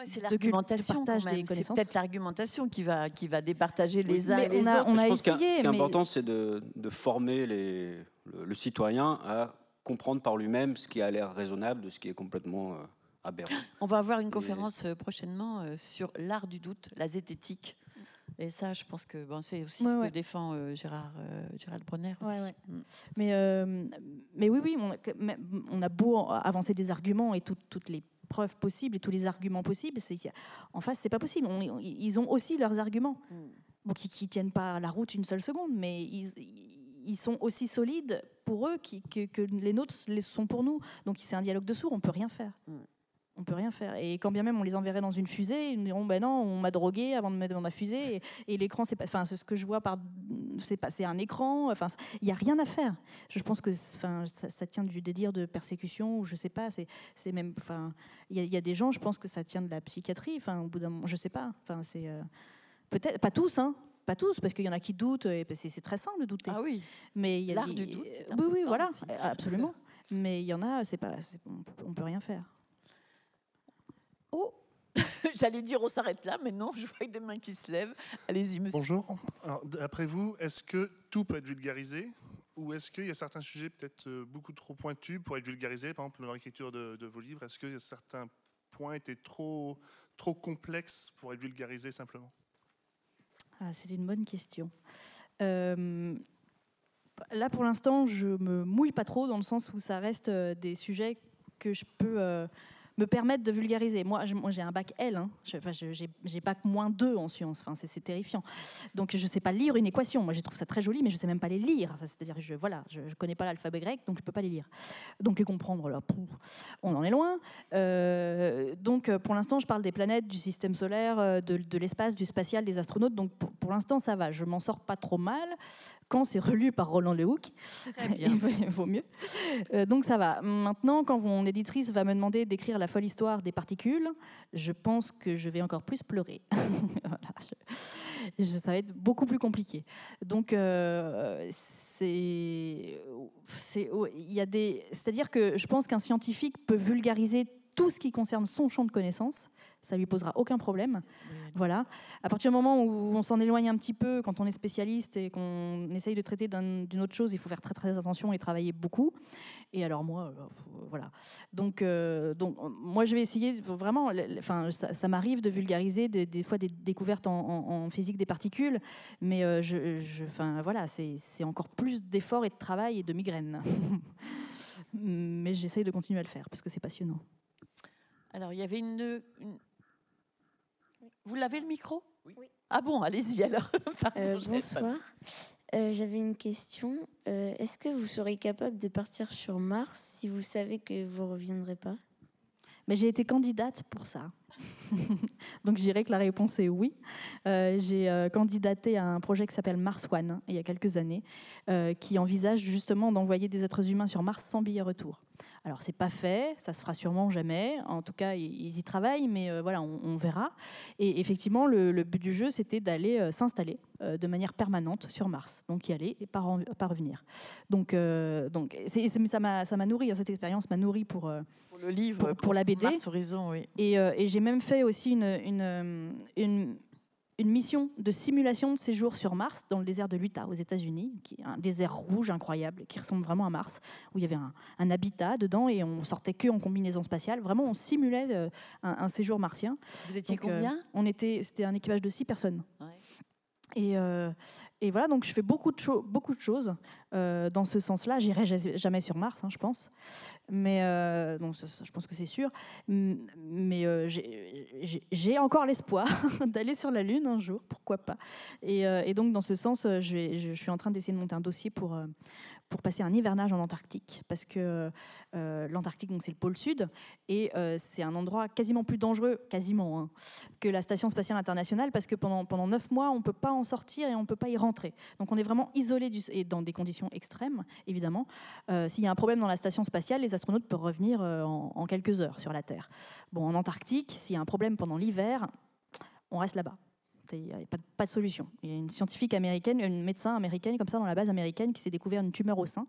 c'est l'argumentation. C'est peut-être l'argumentation qui va, qui va départager les uns et les a, autres. On a essayé, ce qui est important, c'est de, de, former les, le, citoyen à comprendre par lui-même ce qui a l'air raisonnable de ce qui est complètement euh, aberrant. On va avoir une conférence euh, prochainement euh, sur l'art du doute, la zététique. Et ça, je pense que bon, c'est aussi ce que défend Gérard, Gérald Bronner. Aussi. Mm. Mais, mais oui, oui, on, on, a beau avancer des arguments et toutes les preuves possibles et tous les arguments possibles, en face, c'est pas possible. ils ont aussi leurs arguments. Mm. Bon, qui, qui tiennent pas la route une seule seconde, mais ils, ils sont aussi solides pour eux que, les nôtres sont pour nous. Donc c'est un dialogue de sourds, on peut rien faire. Mm. On peut rien faire. Et quand bien même on les enverrait dans une fusée, ils nous diront ben non, on m'a drogué avant de me mettre dans la fusée. Et, l'écran, c'est pas, enfin c'est ce que je vois par, c'est passé un écran. Enfin, il y a rien à faire. Je pense que, enfin, ça, tient du délire de persécution ou je sais pas. C'est, c'est même, enfin, il y, a des gens, je pense que ça tient de la psychiatrie. Enfin, au bout d'un moment, je sais pas. Enfin, c'est euh, peut-être pas tous, hein, pas tous, parce qu'il y en a qui doutent, et c'est très simple de douter. Ah oui. Mais il y a l'art du doute. Oui, oui, voilà, absolument. Mais il y en a, c'est pas, on peut rien faire. Oh, j'allais dire on s'arrête là, mais non, je vois des mains qui se lèvent. Allez-y, monsieur. Bonjour. D'après vous, est-ce que tout peut être vulgarisé? Ou est-ce qu'il y a certains sujets peut-être euh, beaucoup trop pointus pour être vulgarisés Par exemple, dans l'écriture de, de, vos livres, est-ce que certains points étaient trop, trop complexes pour être vulgarisés simplement? Ah, C'est une bonne question. Euh, là, pour l'instant, je me mouille pas trop dans le sens où ça reste euh, des sujets que je peux euh, me permettre de vulgariser. Moi, j'ai un bac L, hein. j'ai bac moins 2 en sciences, enfin, c'est terrifiant. Donc je ne sais pas lire une équation. Moi, je trouve ça très joli, mais je ne sais même pas les lire. C'est-à-dire, je voilà, je, ne connais pas l'alphabet grec, donc je ne peux pas les lire. Donc les comprendre, là, on en est loin. Euh, donc pour l'instant, je parle des planètes, du système solaire, euh, de, l'espace, du spatial, des astronautes. Donc pour, pour l'instant, ça va. Je m'en sors pas trop mal quand c'est relu par Roland Lehoucq. il vaut mieux. Euh, donc ça va. Maintenant, quand mon éditrice va me demander d'écrire la folle histoire des particules, je pense que je vais encore plus pleurer. ça va être beaucoup plus compliqué. Donc euh, c'est, c'est, il y a des, c'est-à-dire que je pense qu'un scientifique peut vulgariser tout ce qui concerne son champ de connaissances ça lui posera aucun problème. Voilà. À partir du moment où on s'en éloigne un petit peu, quand on est spécialiste et qu'on essaye de traiter d'une autre chose, il faut faire très très attention et travailler beaucoup. Et alors moi, euh, voilà. Donc, euh, donc moi je vais essayer vraiment. Enfin, ça, m'arrive de vulgariser des, fois des découvertes en, physique des particules, mais euh, je, enfin voilà, c'est encore plus d'efforts et de travail et de migraines. mais j'essaye de continuer à le faire parce que c'est passionnant. Alors, il y avait une, vous l'avez le micro? Oui. Ah bon, allez-y alors. Euh, bonsoir. Euh, j'avais une question. Euh, est-ce que vous serez capable de partir sur Mars si vous savez que vous ne reviendrez pas? Mais j'ai été candidate pour ça. Donc je dirais que la réponse est oui. j'ai candidaté à un projet qui s'appelle Mars One il y a quelques années, qui envisage justement d'envoyer des êtres humains sur Mars sans billet retour. Alors c'est pas fait, ça se fera sûrement jamais. En tout cas, ils y travaillent, mais euh, voilà, on, verra. Et effectivement, le, but du jeu, c'était d'aller euh, s'installer euh, de manière permanente sur Mars, donc y aller et pas, revenir. Donc, donc ça m'a nourri, hein, cette expérience m'a nourri pour, pour le livre, pour, la BD. Mars Horizon, oui. Et, et j'ai même fait aussi une, une, une une mission de simulation de séjour sur Mars, dans le désert de l'Utah, aux États-Unis, qui est un désert rouge incroyable, qui ressemble vraiment à Mars, où il y avait un, habitat dedans et on sortait que en combinaison spatiale. Vraiment, on simulait euh, un, séjour martien. Vous étiez euh, combien? On était, c'était un équipage de six personnes. Et, euh, et voilà, donc je fais beaucoup de, choses euh, dans ce sens-là. J'irai jamais sur Mars, hein, je pense. Mais euh, je pense que c'est sûr. Mais euh, j'ai encore l'espoir d'aller sur la Lune un jour, pourquoi pas. Et, donc, dans ce sens, je suis en train d'essayer de monter un dossier pour pour passer un hivernage en Antarctique, parce que euh, l'Antarctique, c'est le pôle sud, et euh, c'est un endroit quasiment plus dangereux, quasiment, hein, que la Station spatiale internationale, parce que pendant, pendant 9 mois, on ne peut pas en sortir et on ne peut pas y rentrer. Donc on est vraiment isolé, et dans des conditions extrêmes, évidemment. Euh, s'il y a un problème dans la station spatiale, les astronautes peuvent revenir en, en quelques heures sur la Terre. Bon, en Antarctique, s'il y a un problème pendant l'hiver, on reste là-bas. Il n'y a pas, de solution. Il y a une scientifique américaine, une médecin américaine, comme ça, dans la base américaine, qui s'est découvert une tumeur au sein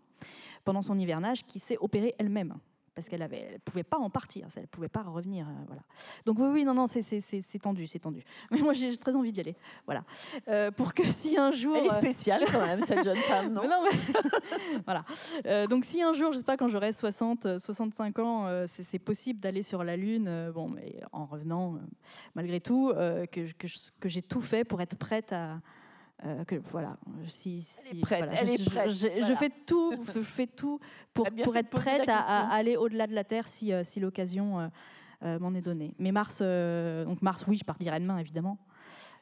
pendant son hivernage, qui s'est opérée elle-même parce qu'elle ne pouvait pas en partir, elle ne pouvait pas revenir. Euh, voilà. Donc oui, oui, non, non, c'est tendu, c'est tendu. Mais moi, j'ai très envie d'y aller. Voilà. Euh, pour que si un jour... Elle est euh, spéciale quand même, cette jeune femme, non, non Voilà. donc si un jour, je sais pas, quand j'aurai 60, 65 ans, c'est possible d'aller sur la Lune, bon, mais en revenant, malgré tout, que, que, que j'ai tout fait pour être prête à euh, que, voilà, si, elle est prête. elle je, est prête je, fais tout, je fais tout pour, pour être prête à, aller au-delà de la Terre si, euh, si l'occasion euh, m'en est donnée. Mais Mars, donc Mars, oui, je partirai demain, évidemment.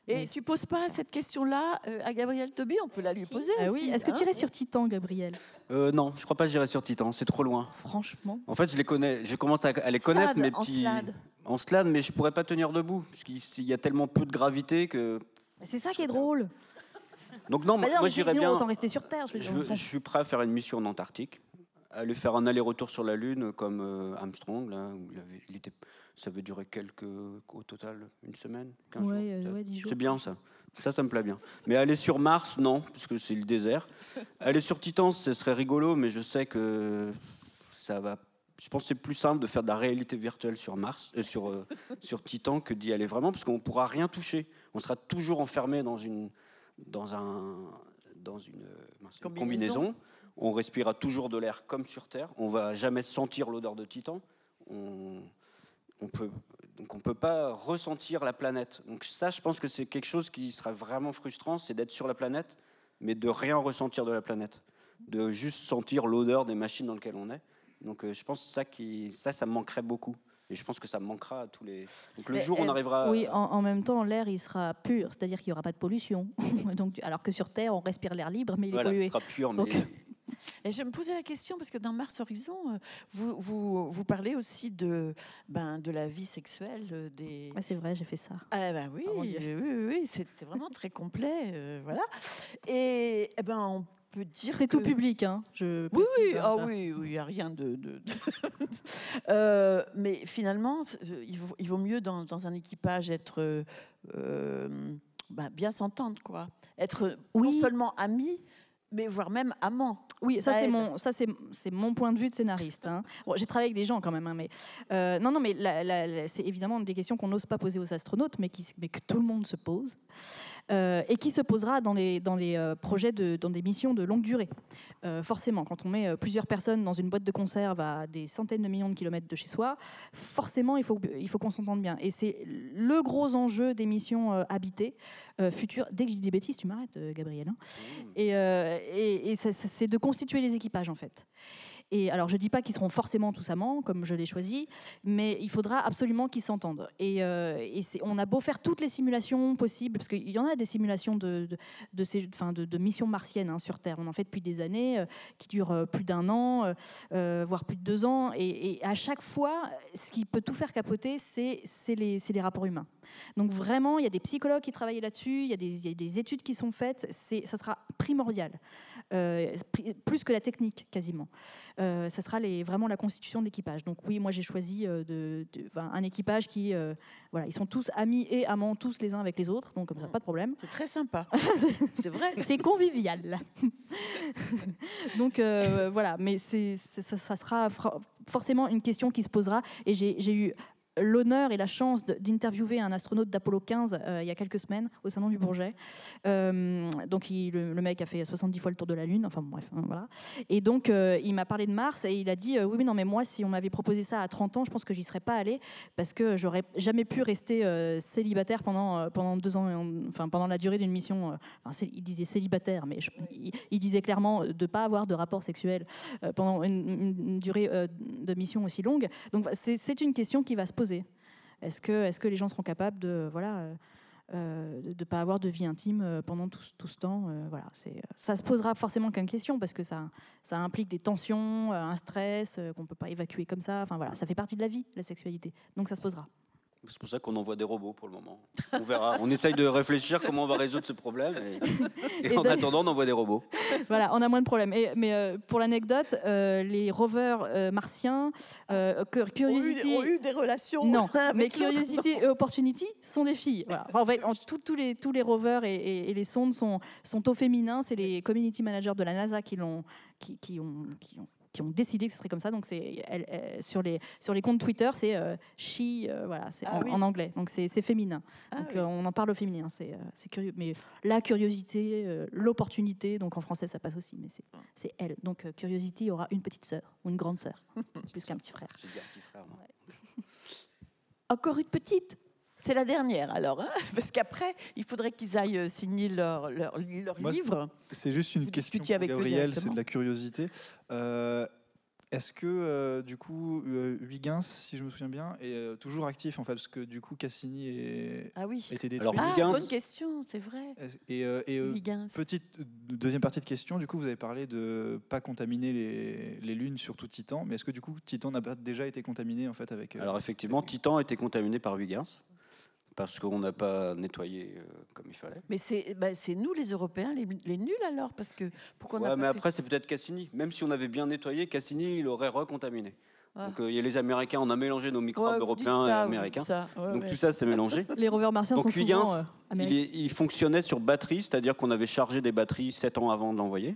Et tu poses pas cette question-là à Gabriel Toby On peut la lui poser. Ah oui. Est-ce que tu hein irais sur Titan, Gabriel? Non, je crois pas que j'irai sur Titan. C'est trop loin. Franchement. En fait, je les connais. Je commence à, les connaître, mais en puis en slade, mais je pourrais pas tenir debout parce qu'il y a tellement peu de gravité que. C'est ça qui est drôle. Donc non, bah moi j'irais bien. Autant rester sur Terre. Je, suis prêt à faire une mission en Antarctique, aller faire un aller-retour sur la Lune comme euh, Armstrong. Là, où il, était, ça veut durer quelques, au total, une semaine, 15 jours. Euh, c'est bien ça. Ça, ça me plaît bien. Mais aller sur Mars, non, puisque c'est le désert. aller sur Titan, ce serait rigolo, mais je sais que ça va je pense que c'est plus simple de faire de la réalité virtuelle sur Mars, euh, sur, sur Titan, que d'y aller vraiment, parce qu'on ne pourra rien toucher. On sera toujours enfermé dans une, dans, un, dans une combinaison. On respirera toujours de l'air comme sur Terre. On va jamais sentir l'odeur de titan. On, on peut, donc on ne peut pas ressentir la planète. Donc ça, je pense que c'est quelque chose qui sera vraiment frustrant, c'est d'être sur la planète, mais de rien ressentir de la planète, de juste sentir l'odeur des machines dans lesquelles on est. Donc euh, je pense que ça, qui, ça, ça me manquerait beaucoup. Et je pense que ça manquera à tous les. Donc le jour où on arrivera. Oui, en, même temps, l'air il sera pur, c'est-à-dire qu'il n'y aura pas de pollution. Donc, alors que sur Terre, on respire l'air libre, mais il est pollué. Il sera pur, mais. Et je me posais la question, parce que dans Mars Horizon, euh, vous, vous, vous parlez aussi de, ben, de la vie sexuelle euh, des. c'est vrai, j'ai fait ça. Ah ben oui, oui, oui, oui c'est vraiment très complet. Euh, voilà. Et eh ben, on c'est tout public, hein, je Oui, oui, ah oui, il n'y a rien de. Euh, mais finalement, euh, il vaut, il vaut mieux dans, dans, un équipage être euh, bah, bien s'entendre, quoi. Être non seulement ami, mais voire même amant. Oui, ça, c'est mon, ça c'est, mon point de vue de scénariste. Hein. j'ai travaillé avec des gens quand même, hein, mais non, non, mais c'est évidemment des questions qu'on n'ose pas poser aux astronautes, mais, qui, mais que tout le monde se pose. Euh, et qui se posera dans les, dans les euh, projets, de, dans des missions de longue durée. Euh, forcément, quand on met plusieurs personnes dans une boîte de conserve à des centaines de millions de kilomètres de chez soi, forcément, il faut, il faut qu'on s'entende bien. Et c'est le gros enjeu des missions habitées futures. Dès que je dis des bêtises, tu m'arrêtes, Gabriel. Hein. Mmh. Et, et, et c'est de constituer les équipages, en fait. Et alors, je ne dis pas qu'ils seront forcément tous amants, comme je l'ai choisi, mais il faudra absolument qu'ils s'entendent. Et, euh, on a beau faire toutes les simulations possibles, parce qu'il y en a des simulations de, missions martiennes hein, sur Terre. On en fait depuis des années, euh, qui durent euh, plus d'un an, voire plus de deux ans. Et, à chaque fois, ce qui peut tout faire capoter, c'est les rapports humains. Donc vraiment, il y a des psychologues qui travaillent là-dessus, il, y a des études qui sont faites, ça sera primordial. Euh, plus que la technique quasiment. Euh, ça sera les, vraiment la constitution de l'équipage. Donc oui, moi j'ai choisi euh, de, de- enfin, un équipage qui, euh, voilà, ils sont tous amis et amants, tous les uns avec les autres, donc comme ça, pas de problème. C'est très sympa. C'est vrai. C'est convivial. donc voilà, mais c'est, ça, ça sera forcément une question qui se posera. Et j'ai eu l'honneur et la chance d'interviewer un astronaute d'Apollo 15 euh, il y a quelques semaines au salon du Bourget. Euh, donc le, mec a fait 70 fois le tour de la Lune, enfin bref, hein, voilà. Et donc euh, il m'a parlé de Mars et il a dit oui mais non mais moi si on m'avait proposé ça à 30 ans, je pense que j'y serais pas allé parce que j'aurais jamais pu rester célibataire pendant pendant deux ans, enfin pendant la durée d'une mission. enfin, il disait célibataire, mais il, disait clairement de pas avoir de rapport sexuel pendant une, une- durée de mission aussi longue. Donc c'est une question qui va se poser. Est-ce que, les gens seront capables de euh, euh, de ne pas avoir de vie intime euh, pendant tout, ce- temps voilà, Ça se posera forcément comme question parce que ça, implique des tensions, un stress qu'on ne peut pas évacuer comme ça. Voilà, ça fait partie de la vie, la sexualité. Donc ça se posera. C'est pour ça qu'on envoie des robots pour le moment. On verra. On essaye de réfléchir comment on va résoudre ce problème. Et, et Et en attendant, on envoie des robots. voilà, on a moins de problèmes. Et, mais euh, pour l'anecdote, euh, les rovers euh, martiens, euh, Cur- Curiosity, ont eu des relations Non, mais. Curiosity et Opportunity sont des filles. Voilà. Enfin, en fait, en- tous- tous les tous les rovers et, et- et les sondes sont sont au féminin. C'est les community managers de la NASA qui l'ont qui, qui ont qui ont qui ont décidé que ce serait comme ça. Donc c'est elle- elle- sur les sur les comptes Twitter, c'est euh, she, euh, voilà, c'est Ah en, oui. en anglais. Donc c'est féminin. Ah donc oui. euh, on en parle au féminin. C'est euh, c'est curieux. Mais la curiosité, l'opportunité. Donc en français ça passe aussi, mais c'est c'est elle. Donc Curiosity aura une petite sœur ou une grande sœur, plus qu'un petit frère. J'ai dit un petit frère, moi. Encore une petite C'est la dernière alors, hein parce qu'après, il faudrait qu'ils aillent euh, signer leur, leur, leur Moi, livre. C'est juste une Vous question pour avec Gabriel, c'est de la curiosité. Euh, Est-ce que, euh, du coup, Huygens, si je me souviens bien, est euh, toujours actif, en fait, parce que, du coup, Cassini est, Ah oui. a été détruit Alors, Ah, bonne question, c'est vrai. Et, euh, et, euh, petite deuxième partie de question, du coup, vous avez parlé de pas contaminer les, les lunes, surtout Titan, mais est-ce que du coup Titan n'a pas déjà été contaminé en fait avec euh, Alors effectivement, Titan a été contaminé par Huygens parce qu'on n'a pas nettoyé euh, comme il fallait. Mais c'est bah, nous les Européens, les, les nuls alors, parce que pourquoi on Ouais, mais pas fait- après, c'est peut-être Cassini. Même si on avait bien nettoyé, Cassini, il aurait recontaminé. Ah. Donc euh, il y a les Américains, on a mélangé nos microbes Ouais, européens ça, et américains. ça, ouais, Donc tout ça, c'est mélangé. Les rovers martiens Donc sont Huygens, souvent euh, il, américains. est- il fonctionnait sur batterie, c'est-à-dire qu'on avait chargé des batteries 7 ans avant de l'envoyer.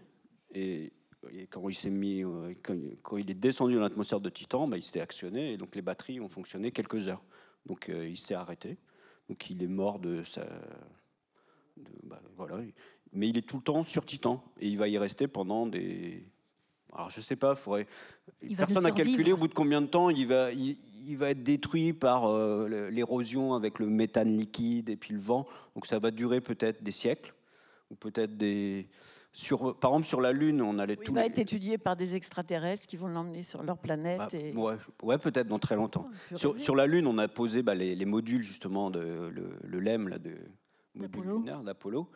Et, et quand il s'est mis, euh, quand il est descendu dans l'atmosphère de Titan, bah, il s'est actionné et donc les batteries ont fonctionné quelques heures. Donc euh, il s'est arrêté. Donc il est mort de sa, de- bah, voilà. Mais il est tout le temps sur Titan et il va y rester pendant des. Alors je sais pas, faudrait. Il Personne n'a calculé au bout de combien de temps il va, il, il va être détruit par euh, l'érosion avec le méthane liquide et puis le vent. Donc ça va durer peut-être des siècles ou peut-être des. Sur, par exemple, sur la Lune, on allait Oui, tous il va les- être étudié par des extraterrestres qui vont l'emmener sur leur planète. bah, et... ouais, ouais, peut-être dans très longtemps. on peut Sur, la Lune, on a posé bah, les, les modules justement de le, le LEM là, de module D'Apollo. lunaire d'Apollo.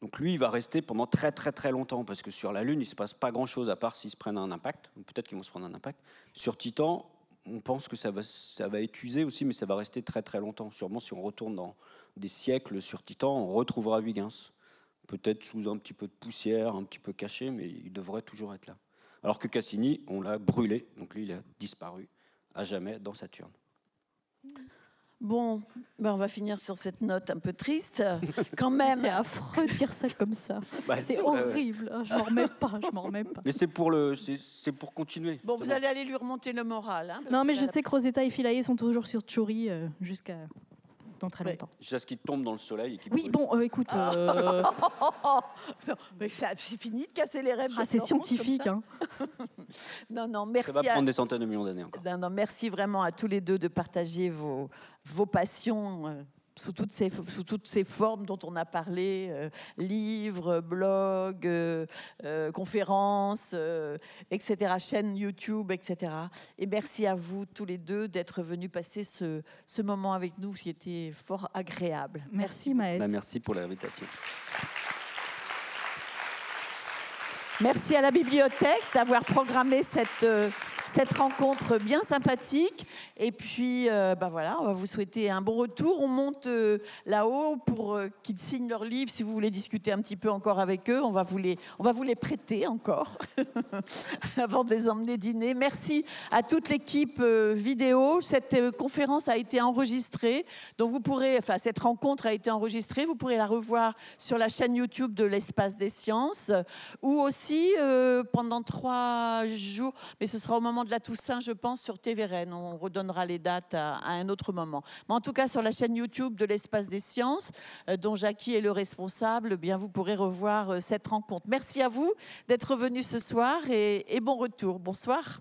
Donc lui, il va rester pendant très très très longtemps parce que sur la Lune, il se passe pas grand-chose à part s'ils se prennent un impact. Peut-être qu'ils vont se prendre un impact. Sur Titan, on pense que ça va ça va être usé aussi, mais ça va rester très très longtemps. Sûrement, si on retourne dans des siècles sur Titan, on retrouvera Huygens. Peut-être sous un petit peu de poussière, un petit peu caché, mais il devrait toujours être là. Alors que Cassini, on l'a brûlé, donc lui, il a disparu à jamais dans Saturne. Bon, ben on va finir sur cette note un peu triste. Quand même. C'est affreux de dire ça comme ça. Bah, c'est horrible. hein, Je m'en remets pas. Je m'en remets pas. Mais c'est pour le, c'est c'est pour continuer. Bon, vous allez aller lui remonter le moral. hein, Non, mais je sais que Rosetta et Philae sont toujours sur Tchouri euh, jusqu'à dans très longtemps. Jusqu'à ce qu'il tombe dans le soleil et qu'il Oui, brûle. bon, euh, écoute, euh, Non, mais ça- c'est fini de casser les rêves. de ah, c'est Florence comme scientifique. ça. Hein. Non, non, Ça merci. va à- prendre des centaines de millions d'années encore. Non, non, merci vraiment à tous les deux de partager vos, vos passions euh, sous, toutes ces, sous toutes ces formes dont on a parlé, euh, livres, blogs, euh, euh, conférences, euh, etc., chaîne YouTube, etc. Et merci à vous tous les deux d'être venus passer ce, ce moment avec nous qui était fort agréable. Merci, Maëlle. Bah, merci pour l'invitation. Merci à la bibliothèque d'avoir programmé cette, euh, cette rencontre bien sympathique. Et puis, euh, bah voilà, on va vous souhaiter un bon retour. On monte euh, là-haut pour euh, qu'ils signent leur livre. Si vous voulez discuter un petit peu encore avec eux, on va vous les, on va vous les prêter encore avant de les emmener dîner. Merci à toute l'équipe vidéo. Cette conférence a été enregistrée, donc vous pourrez, enfin cette rencontre a été enregistrée. Vous pourrez la revoir sur la chaîne YouTube de l'Espace des Sciences, ou aussi pendant trois jours, mais ce sera au moment de la Toussaint, je pense, sur TVRN. On redonnera les dates à, un autre moment. Mais en tout cas, sur la chaîne YouTube de l'Espace des Sciences, euh, dont Jackie est le responsable, bien vous pourrez revoir euh, cette rencontre. Merci à vous d'être venus ce soir et bon retour. Bonsoir.